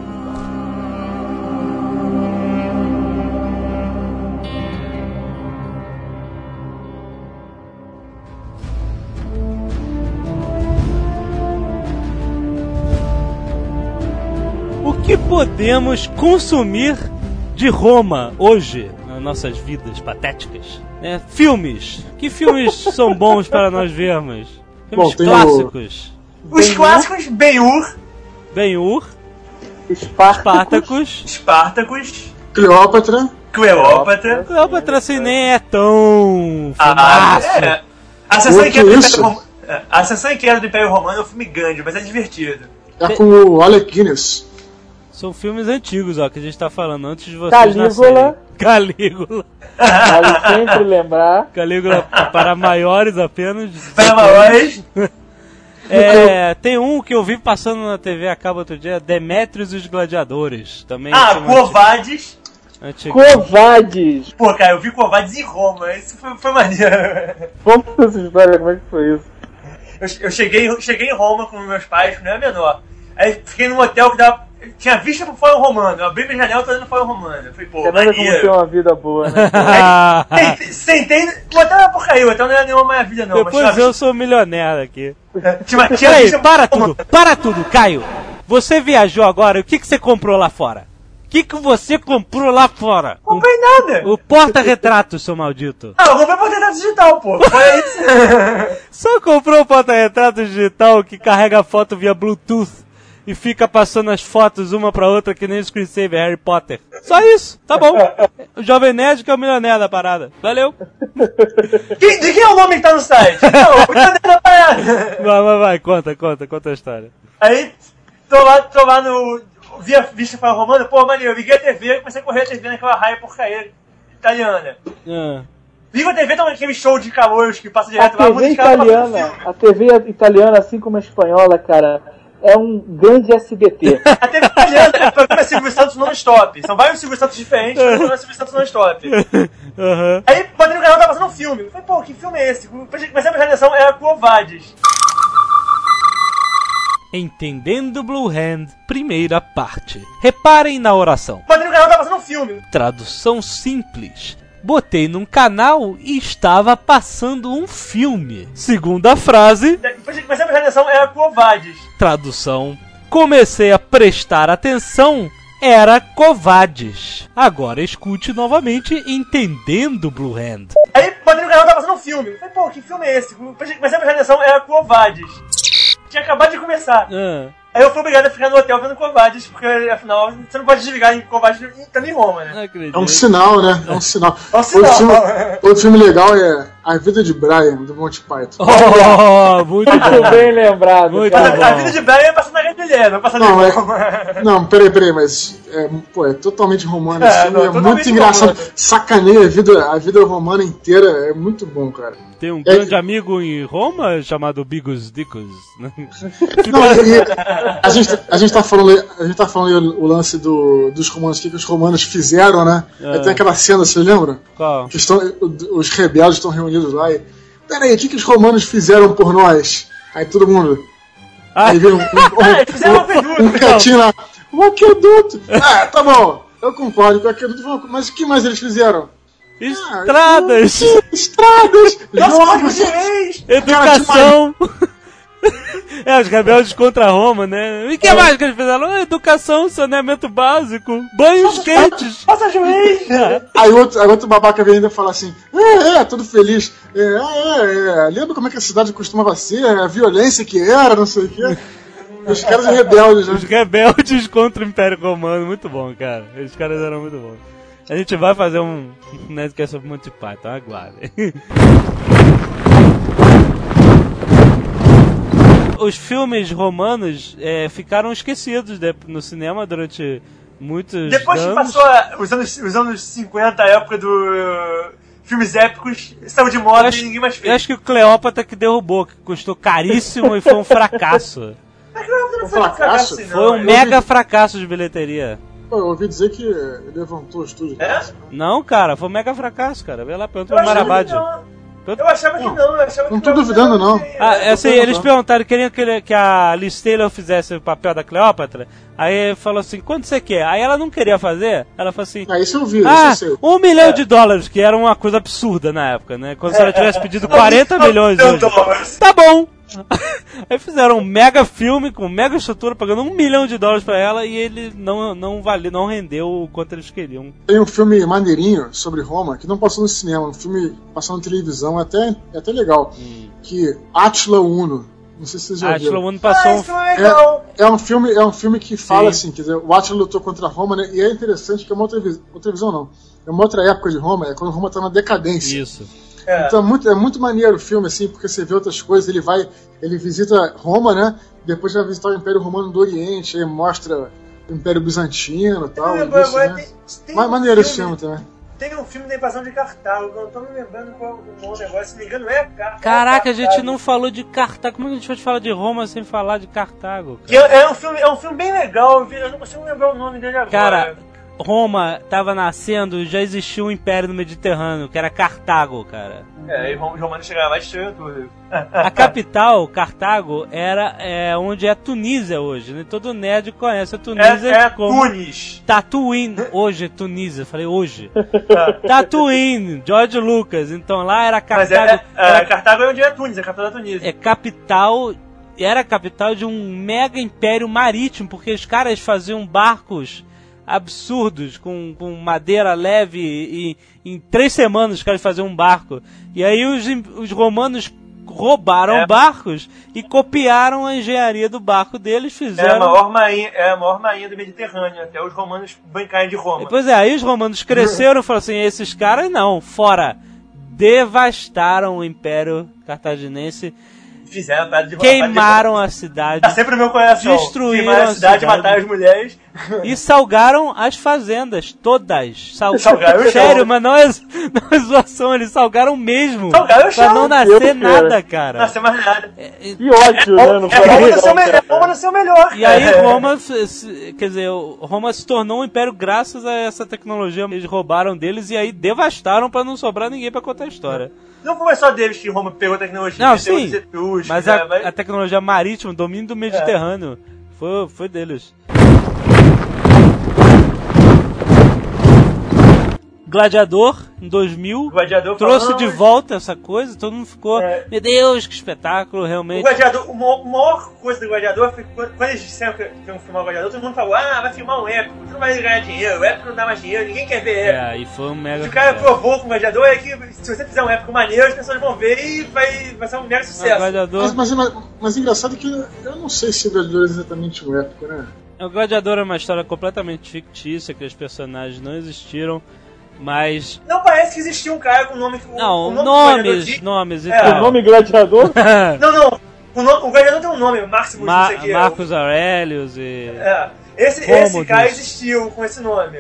Podemos consumir de Roma hoje nas nossas vidas patéticas? né? filmes. Que filmes (laughs) são bons para nós vermos? Filmes Bom, tem o- clássicos. Os clássicos, Ben-Hur, Ben-Hur, Espartacus, Spartacus. Espartacus, Cleópatra, Cleópatra. Cleópatra assim nem é tão Ah, fumaço. é. A Ascensão Pô, em Queda que do isso? Império Romano. é, A Ascensão em Queda do Império Romano é um filme grande, mas é divertido. é com o Alec Guinness. São filmes antigos, ó, que a gente tá falando antes de vocês Calígula. nascerem. (laughs) Calígula. vale sempre lembrar. Calígula para maiores apenas. Para maiores, É, tem um que eu vi passando na TV a cabo outro dia, Demetrius e os Gladiadores. Também ah, Covades. antigo. Covades! Pô, cara, eu vi Covades em Roma, isso foi, foi maneiro. Conta essa história, como é que foi isso? Eu, eu cheguei, cheguei em Roma com meus pais, quando eu era menor. Aí fiquei num hotel que dava, tinha vista pro Fórum Romano. Eu abri minha janela e tô olhando o Fórum Romano. Eu falei, pô, Você nada como ter maneiro. uma vida boa, né? Aí, Sentei, o hotel era porcaria, hotel não era nenhuma maravilha não. Depois mas eu sou milionário aqui. tinha, tinha, tinha Peraí, vista- para tudo, para tudo, Caio. Você viajou agora, o que, que você comprou lá fora? O que, que você comprou lá fora? Comprei nada. O, porta-retrato, seu maldito. Ah, eu comprei porta digital, pô. Foi isso. (laughs) Só comprou o porta-retrato digital que carrega a foto via Bluetooth e fica passando as fotos uma pra outra que nem o screensaver Harry Potter. Só isso, tá bom. O Jovem Nerd que é o milionário da parada. Valeu. (laughs) Quem- de quem é o nome que tá no site? Não, o Tandem da parada. Vai, vai, vai, conta, conta, conta a história. Aí, tô lá, tô lá no. Via vista para Romano, pô, maneiro, eu liguei a TV, comecei a correr a TV naquela raia porcaria italiana. Ah. Liga a TV, tá aquele show de calores que passa A direto lá, TV italiana, a TV italiana, assim como a espanhola, cara, é um grande SBT. A TV italiana, o programa é Silvio Santos non-stop. São vários Silvio Santos diferentes, mas o programa é Silvio Santos non-stop. Aham. Aí, botei no canal, tá passando um filme. Eu falei, pô, que filme é esse? Comecei a prestar atenção, era Covades. Entendendo Blue Hand, primeira parte. Reparem na oração. Botei no canal, tá passando um filme. Tradução simples. Botei num canal e estava passando um filme. Segunda frase, Depois comecei a atenção, era Covades. tradução. Comecei a prestar atenção, era Covades. Agora escute novamente Entendendo Blue Hand. Aí, botei no canal, tá passando um filme. Eu falei, pô, que filme é esse? Comecei a atenção, era Covades. Tinha acabado de começar. Ah, Aí eu fui obrigado a ficar no hotel vendo Covades, porque afinal você não pode desligar em Covades também em Roma, não né? acredito. É um sinal, né? É um sinal. É um sinal. Outro, filme, outro filme legal é A Vida de Brian, do Monty Python. (laughs) Oh, muito bem lembrado, Muito a, a vida de Brian é Grande Mulher, não é Não, é-. (laughs) Não, peraí, peraí, mas é, pô, é totalmente romano É, esse filme, não, é totalmente muito engraçado. romano. Sacaneia a vida, a vida romana inteira, é muito bom, cara. Tem um grande amigo em Roma chamado Bigos Dicos. né? (laughs) Não, e a, gente, a gente tá falando, aí- a gente tá falando aí o, o lance do, dos romanos, o que, que os romanos fizeram, né? É. Tem aquela cena, você lembra? Qual? Que estão, os rebeldes estão reunidos lá e. Peraí, o que, que os romanos fizeram por nós? Aí todo mundo. Ah. Aí vem um, um, Ah, um (laughs) um, um quietinho lá. Um aqueduto! Ah, tá bom, eu concordo com o aqueduto, mas o que mais eles fizeram? Ah, Estradas! Estradas! Nossa, código jogos! de reis! (laughs) É, os rebeldes contra Roma, né? E o que mais que eles fizeram? Educação, saneamento básico, banhos quentes. Passa juiz! (laughs) Aí outro, aí outro babaca vem ainda e fala assim: É, é, tudo feliz. É, é, é, lembra como é que a cidade costumava ser? A violência que era, não sei o quê. Os caras rebeldes, né? Os rebeldes contra o Império Romano, muito bom, cara. Esses caras eram muito bons. A gente vai fazer um Nerdcast sobre Monty Python, aguardem. (laughs) Os filmes romanos é, ficaram esquecidos de- no cinema durante muitos Depois que anos. passou a- os anos, os anos 50, a época do. uh, filmes épicos, saiu de Eu moda acho, e ninguém mais eu fez. acho que o Cleópatra que derrubou, que custou caríssimo e foi um fracasso. Mas não, não Um foi um fracasso? fracasso, não. Foi um eu mega vi- fracasso de bilheteria. Pô, eu ouvi dizer que levantou o estúdio. É? Não, cara, foi um mega fracasso, cara. Vê lá, pergunta Eu pro que Marabade. Não. Eu achava que não, eu achava Não que tô duvidando, não. Ah, é assim, tô eles falando. perguntaram, queriam que, ele- que a Liz Taylor fizesse o papel da Cleópatra. Aí ele falou assim, quanto você quer? Aí ela não queria fazer. Ela falou assim, Ah, isso eu vi, ah, isso eu sei. um milhão de dólares, que era uma coisa absurda na época, né? Como se ela tivesse pedido 40 (laughs) milhões hoje. dólares. Tá bom! (laughs) Aí fizeram um mega filme com mega estrutura, pagando um milhão de dólares pra ela e ele não, não valeu, não rendeu o quanto eles queriam. Tem um filme maneirinho sobre Roma que não passou no cinema, um filme passou na televisão, é até, é até legal. Que Attila Uno. Não sei se vocês já A viram. Passou Ah, um isso é legal. É um filme, é um filme que fala Sim. assim, quer dizer, o Attila lutou contra Roma, né? E é interessante que é uma outra, outra visão não. É uma outra época de Roma, é quando Roma tá na decadência. Isso. É. Então é muito, é muito maneiro o filme, assim, porque você vê outras coisas, ele vai, ele visita Roma, né? Depois vai visitar o Império Romano do Oriente, aí mostra o Império Bizantino e tal. Lembro, isso, né? tem, tem Mas um maneiro esse filme também. Tem um filme da invasão de Cartago, eu não tô me lembrando qual o nome agora, se não me engano é Car Caraca, a é gente Cartago. não falou de Cartago. Como é que a gente pode falar de Roma sem falar de Cartago? É, é um filme, é um filme bem legal, eu não consigo lembrar o nome dele agora. Cara, Roma tava nascendo, já existia um império no Mediterrâneo, que era Cartago, cara. É, e os romanos chegaram lá e destruíram tudo. A capital, Cartago, era é, onde é Tunísia hoje, né? Todo nerd conhece a Tunísia É, é como Tunis. Tatooine. Hoje é Tunísia, falei hoje. (laughs) Tatooine, George Lucas. Então lá era Mas Cartago. é, é, era- Cartago é onde é Tunis, é a capital da Tunísia. é capital era a capital de um mega império marítimo, porque os caras faziam barcos absurdos com, com madeira leve e em três semanas os caras faziam um barco. E aí os, os romanos roubaram É. barcos e copiaram a engenharia do barco deles, É a, fizeram. maior marinha, é a maior marinha do Mediterrâneo, até os romanos brincarem de Roma. Pois é, aí os romanos cresceram e falaram assim: esses caras não, fora. Devastaram o império cartaginense, Fizeram a parada de queimaram a cidade. Tá sempre no meu coração. Destruíram Queimaram a cidade, cidade. mataram as mulheres. E salgaram as fazendas, todas. Sal... Salgaram o Sério, chão. mas não é, (laughs) não é zoação, eles salgaram mesmo. Salgaram o pra chão. não nascer Deus, cara. nada, cara. Não sei mais nada. Que ódio, né? No É, Roma nasceu melhor. cara. Roma nasceu melhor. E aí É. Roma, quer dizer, o- Roma se tornou um império graças a essa tecnologia. Eles roubaram deles e aí devastaram pra não sobrar ninguém pra contar a história. Não foi só deles que Roma pegou a tecnologia. Não, sim. Mas a, mas- a tecnologia marítima, o domínio do Mediterrâneo, foi, foi deles. Gladiador, em 2000, O gladiador trouxe falando, de volta essa coisa, todo mundo ficou, É. meu Deus, que espetáculo, O realmente. gladiador, o maior, a maior coisa do gladiador foi que quando eles disseram que iam filmar o gladiador, todo mundo falou: ah, vai filmar um épico, tu não vai ganhar dinheiro, o épico não dá mais dinheiro, ninguém quer ver épico. É, e foi um mega. O o cara sucesso. provou com o gladiador é que se você fizer um épico maneiro, as pessoas vão ver e vai, vai ser um mega Ah, sucesso. Gladiador, Mas, mas, mas, mas engraçado que eu não sei se o Gladiador é exatamente um épico, né? o Gladiador é uma história completamente fictícia, que os personagens não existiram, mas. Não parece que existia um cara com o nome que o- Não, o nome nomes, gladiador tinha- nomes e É, tal. O nome gladiador? (laughs) Não, não. O, nome, o gladiador tem um nome, Maximus, Ma- não sei o que. Marcos Aurelius e. É. Esse, Como esse cara existiu com esse nome.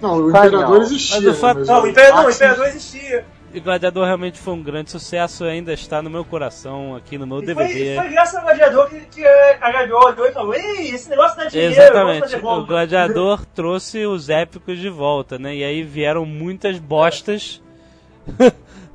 Não, o Imperador não. existia. Mas o fato- Não, o Imperador, não, o Imperador existia. E Gladiador realmente foi um grande sucesso, ainda está no meu coração, aqui no meu E foi, DVD. foi graças ao gladiador que, que a Gaviol olhou e falou: Ei, esse negócio dá dinheiro, Exatamente. fazer O. Gladiador trouxe os épicos de volta, né? E aí vieram muitas bostas. (laughs)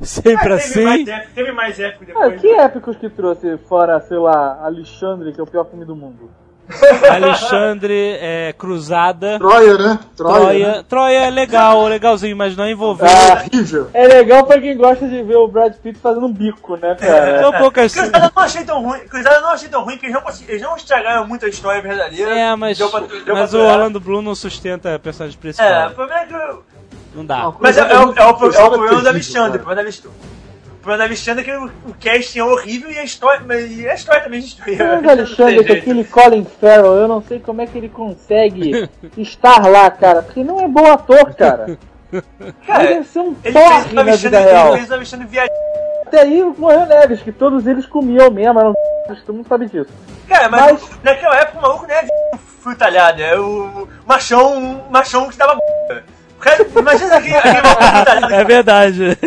Sempre Ah, teve, mais assim. épico, teve mais épico Ah, depois. que épicos que trouxe fora, sei lá, Alexandre, que é o pior filme do mundo? (laughs) Alexandre é, Cruzada. Troia, né? Troia. Troia. né? Troia é legal, legalzinho, mas não envolveu. Ah, Horrível. é legal pra quem gosta de ver o Brad Pitt fazendo um bico, né, cara? Tão poucas. Cruzada eu não achei tão ruim. Cruzada eu não achei tão ruim, porque eles não, consegui- eles não estragaram muito a história verdadeira. É, mas, Deu pra- deu mas o. Orlando Bloom não sustenta a personagem É, principal. o problema é que. eu- Não dá. Não, Mas é, é, o- é, o, é o Cruzada problema do Alexandre. O problema do Alexandre- problema do Alexandre é que o, o casting é horrível e a história. Mas e a história também destruía. Mas (laughs) Alexandre, com aquele Colin Farrell, eu não sei como é que ele consegue (laughs) estar lá, cara, porque não é bom ator, cara. Cara, Deve ser um ele porre na vida real. ele fez uma vestindo viadinho. Até aí morreu Neves, que todos eles comiam mesmo, eram (laughs) todo mundo sabe disso. Cara, mas, Mas- naquela época o maluco não é fui talhado, é o machão, machão que tava b****. Cara, Imagina maluco fui talhado. É verdade.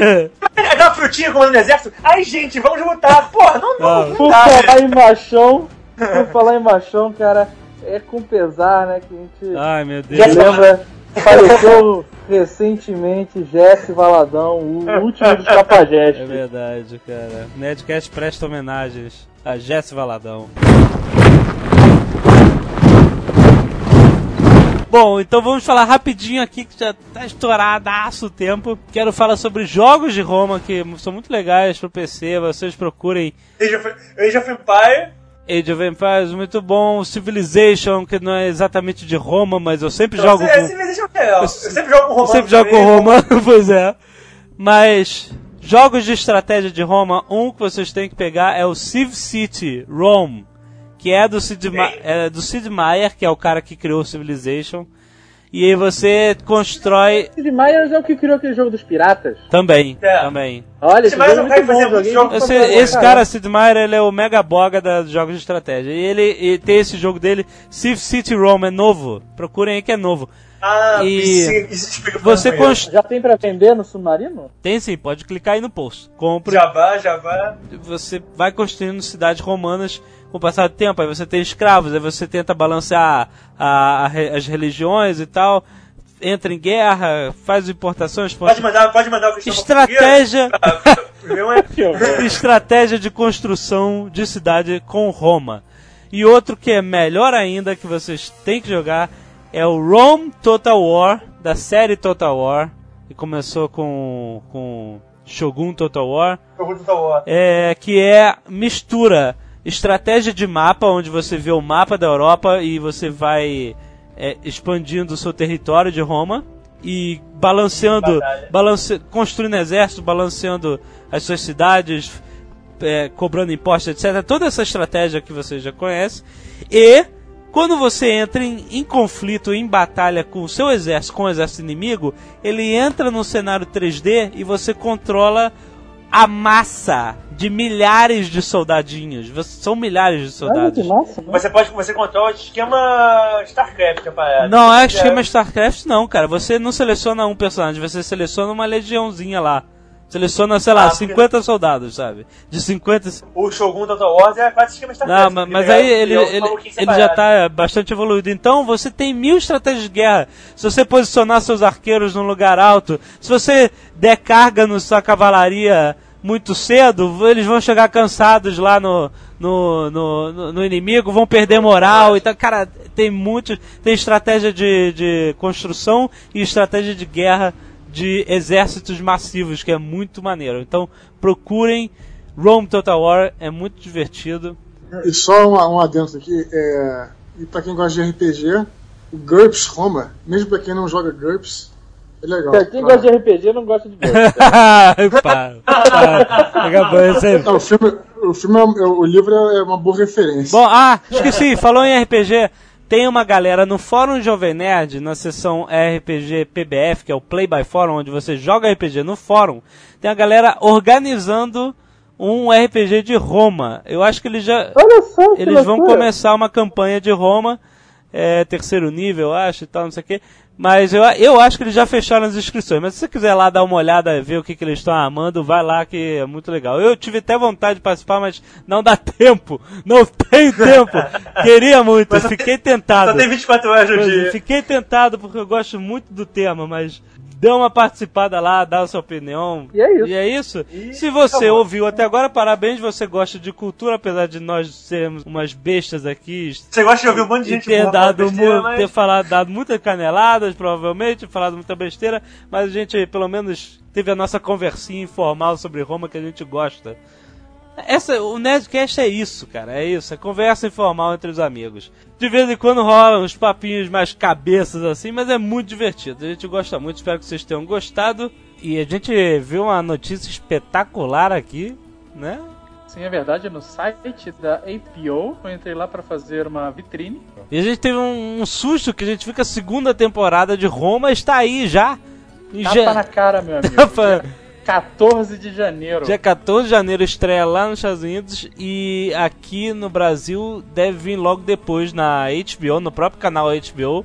Aquela frutinha comendo no exército. Ai, gente, vamos lutar. Porra, não, não, não Por dá, falar em machão, por falar em machão, cara, é com pesar, né, que a gente Ai, meu me Deus. lembra. Faleceu recentemente Jesse Valadão, o último dos É Capagestes. verdade, cara. Nerdcast presta homenagens a Jesse Valadão. Bom, então vamos falar rapidinho aqui que já tá estouradaço o tempo. Quero falar sobre jogos de Roma que são muito legais pro PC. Vocês procurem Age of, Age of Empire. Age of Empires, muito bom. Civilization, que não é exatamente de Roma, mas eu sempre jogo é, com... Civilization é legal. Eu sempre jogo com Eu romano. sempre jogo com. Roma, (laughs) pois é. Mas jogos de estratégia de Roma, um que vocês têm que pegar é o Civ City Rome, que é do Sid, Ma é do Sid Meier, que é o cara que criou Civilization. E aí você constrói Sid Meier é o que criou aquele jogo dos piratas. também, É. também. Olha, esse Sid Meier jogo é muito cara que bom, muito Esse, esse cara, Sid Meier, ele é o mega boga dos jogos de estratégia. E ele e tem esse jogo dele, Civ City Rome, é novo. Procurem aí que é novo. Ah, E explica Você pra mim. constrói... Já tem pra vender no Submarino? Tem sim, pode clicar aí no post. Compre. Jabá, Jabá. você vai construindo cidades romanas com o passar do tempo. Aí você tem escravos, aí você tenta balancear a- a as religiões e tal. Entra em guerra, faz importações. Pode mandar, pode mandar o Estratégia. Ah, é- (laughs) estratégia de construção de cidade com Roma. E outro que é melhor ainda que vocês têm que jogar é o Rome Total War da série Total War que começou com com Shogun Total War. Do Total War. é, que é mistura estratégia de mapa, onde você vê o mapa da Europa e você vai é, expandindo o seu território de Roma e balanceando, balance, construindo exército, balanceando as suas cidades, é, cobrando impostos, etc. Toda essa estratégia que você já conhece. E quando você entra em, em conflito, em batalha com o seu exército, com o exército inimigo, ele entra no cenário 3D e você controla a massa de milhares de soldadinhos. Você- São milhares de soldados. massa, né? Você pode, você controla o esquema StarCraft, parada. Não é esquema StarCraft, não, cara. Você não seleciona um personagem, você seleciona uma legiãozinha lá. Seleciona, sei lá, Ah, porque- 50 soldados, sabe? De 50. O Shogun Total War é quase esquema StarCraft. Não, mas, mas é- aí ele, é ele, maluquinho ele já tá bastante evoluído. Então você tem mil estratégias de guerra. Se você posicionar seus arqueiros num lugar alto, se você der carga na sua cavalaria muito cedo, eles vão chegar cansados lá no, no, no, no- inimigo, vão perder moral. Então, cara, tem muitos. Tem estratégia de, de construção e estratégia de guerra de exércitos massivos, que é muito maneiro. Então procurem Rome Total War, é muito divertido. E só um, um adentro aqui, é, e pra quem gosta de RPG, o GURPS Roma, mesmo pra quem não joga GURPS, é legal. Quem gosta de RPG não gosta de jogo. (laughs) para, para. Acabou, esse aí. Não, o filme, o, filme é, é- o livro é uma boa referência. Bom, ah, esqueci, falou em RPG. Tem uma galera no Fórum Jovem Nerd, na seção RPG PBF, que é o Play by Forum, onde você joga RPG no fórum. Tem a galera organizando um RPG de Roma. Eu acho que eles já. Olha só, que Eles vão começar uma campanha de Roma, é, terceiro nível, eu acho, e tal, não sei o quê. Mas eu, eu acho que eles já fecharam as inscrições. Mas se você quiser lá dar uma olhada, ver o que, que eles estão amando, vai lá que é muito legal. Eu tive até vontade de participar, mas não dá (laughs) tempo. Não tem tempo. (laughs) Queria muito, fiquei tem- tentado. Só tem 24 horas no dia. Fiquei tentado porque eu gosto muito do tema, mas dê uma participada lá, dá a sua opinião. E é isso. E é isso. E Se você acabou. ouviu até agora, parabéns, você gosta de cultura, apesar de nós sermos umas bestas aqui. Você gosta de ouvir um monte de gente ter, dado, falando besteira, mas- ter falado, dado muitas caneladas, provavelmente, falado muita besteira, mas a gente, pelo menos, teve a nossa conversinha informal sobre Roma que a gente gosta. Essa, o Nerdcast é isso, cara. É isso. É conversa informal entre os amigos. De vez em quando rolam uns papinhos mais cabeças assim, mas é muito divertido. A gente gosta muito. Espero que vocês tenham gostado. E a gente viu uma notícia espetacular aqui, né? Sim, é verdade, no site da APO, eu entrei lá pra fazer uma vitrine. E a gente teve um, um susto que a gente fica a segunda temporada de Roma está aí já. Tapa ja- na cara, meu (laughs) amigo. Tapa- 14 de janeiro. Dia 14 de janeiro estreia lá nos Estados Unidos e aqui no Brasil deve vir logo depois na HBO, no próprio canal HBO.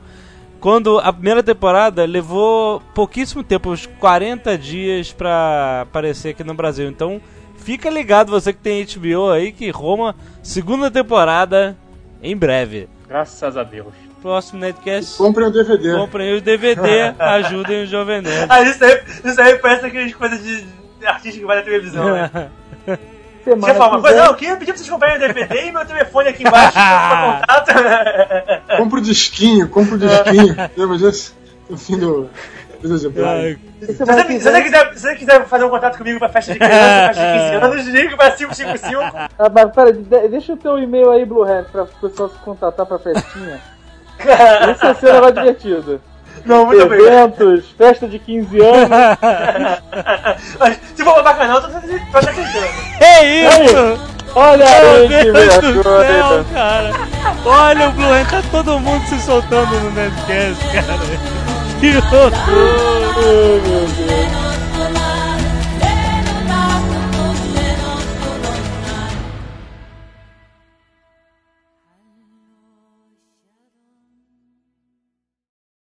Quando a primeira temporada levou pouquíssimo tempo, uns 40 dias pra aparecer aqui no Brasil. Então fica ligado você que tem HBO aí que Roma, segunda temporada em breve. Graças a Deus. Próximo Netcast, Comprem o DVD. comprem o DVD, ajudem o Jovem Nerd. Ah, isso aí, isso aí parece aquelas coisas de artista que vai na televisão, né? (laughs) Semana Você fala uma que coisa, não, eu queria pedir pra vocês comprarem o DVD e meu telefone aqui embaixo pra (laughs) contato. Compra o disquinho, compra o disquinho. (laughs) Lembra disso? No fim do. Se você, se, você quiser, se você quiser fazer um contato comigo pra festa de criança, festa de 15 anos, ligue pra 555. Ah, mas pera, de- deixa o teu e-mail aí, Blue Hat, pra o pessoal se contatar pra festinha. (laughs) Esse vai ser um negócio divertido. Não, muito. Eventos, festa de 15 anos. (laughs) Mas se for bacanal, eu tô tô acreditando. É isso! Olha aí, Meu que Deus do céu, vergonha. cara! Olha o Blue Hand, tá todo mundo se soltando no Nerdcast, cara. Que horror! Oh, meu Deus.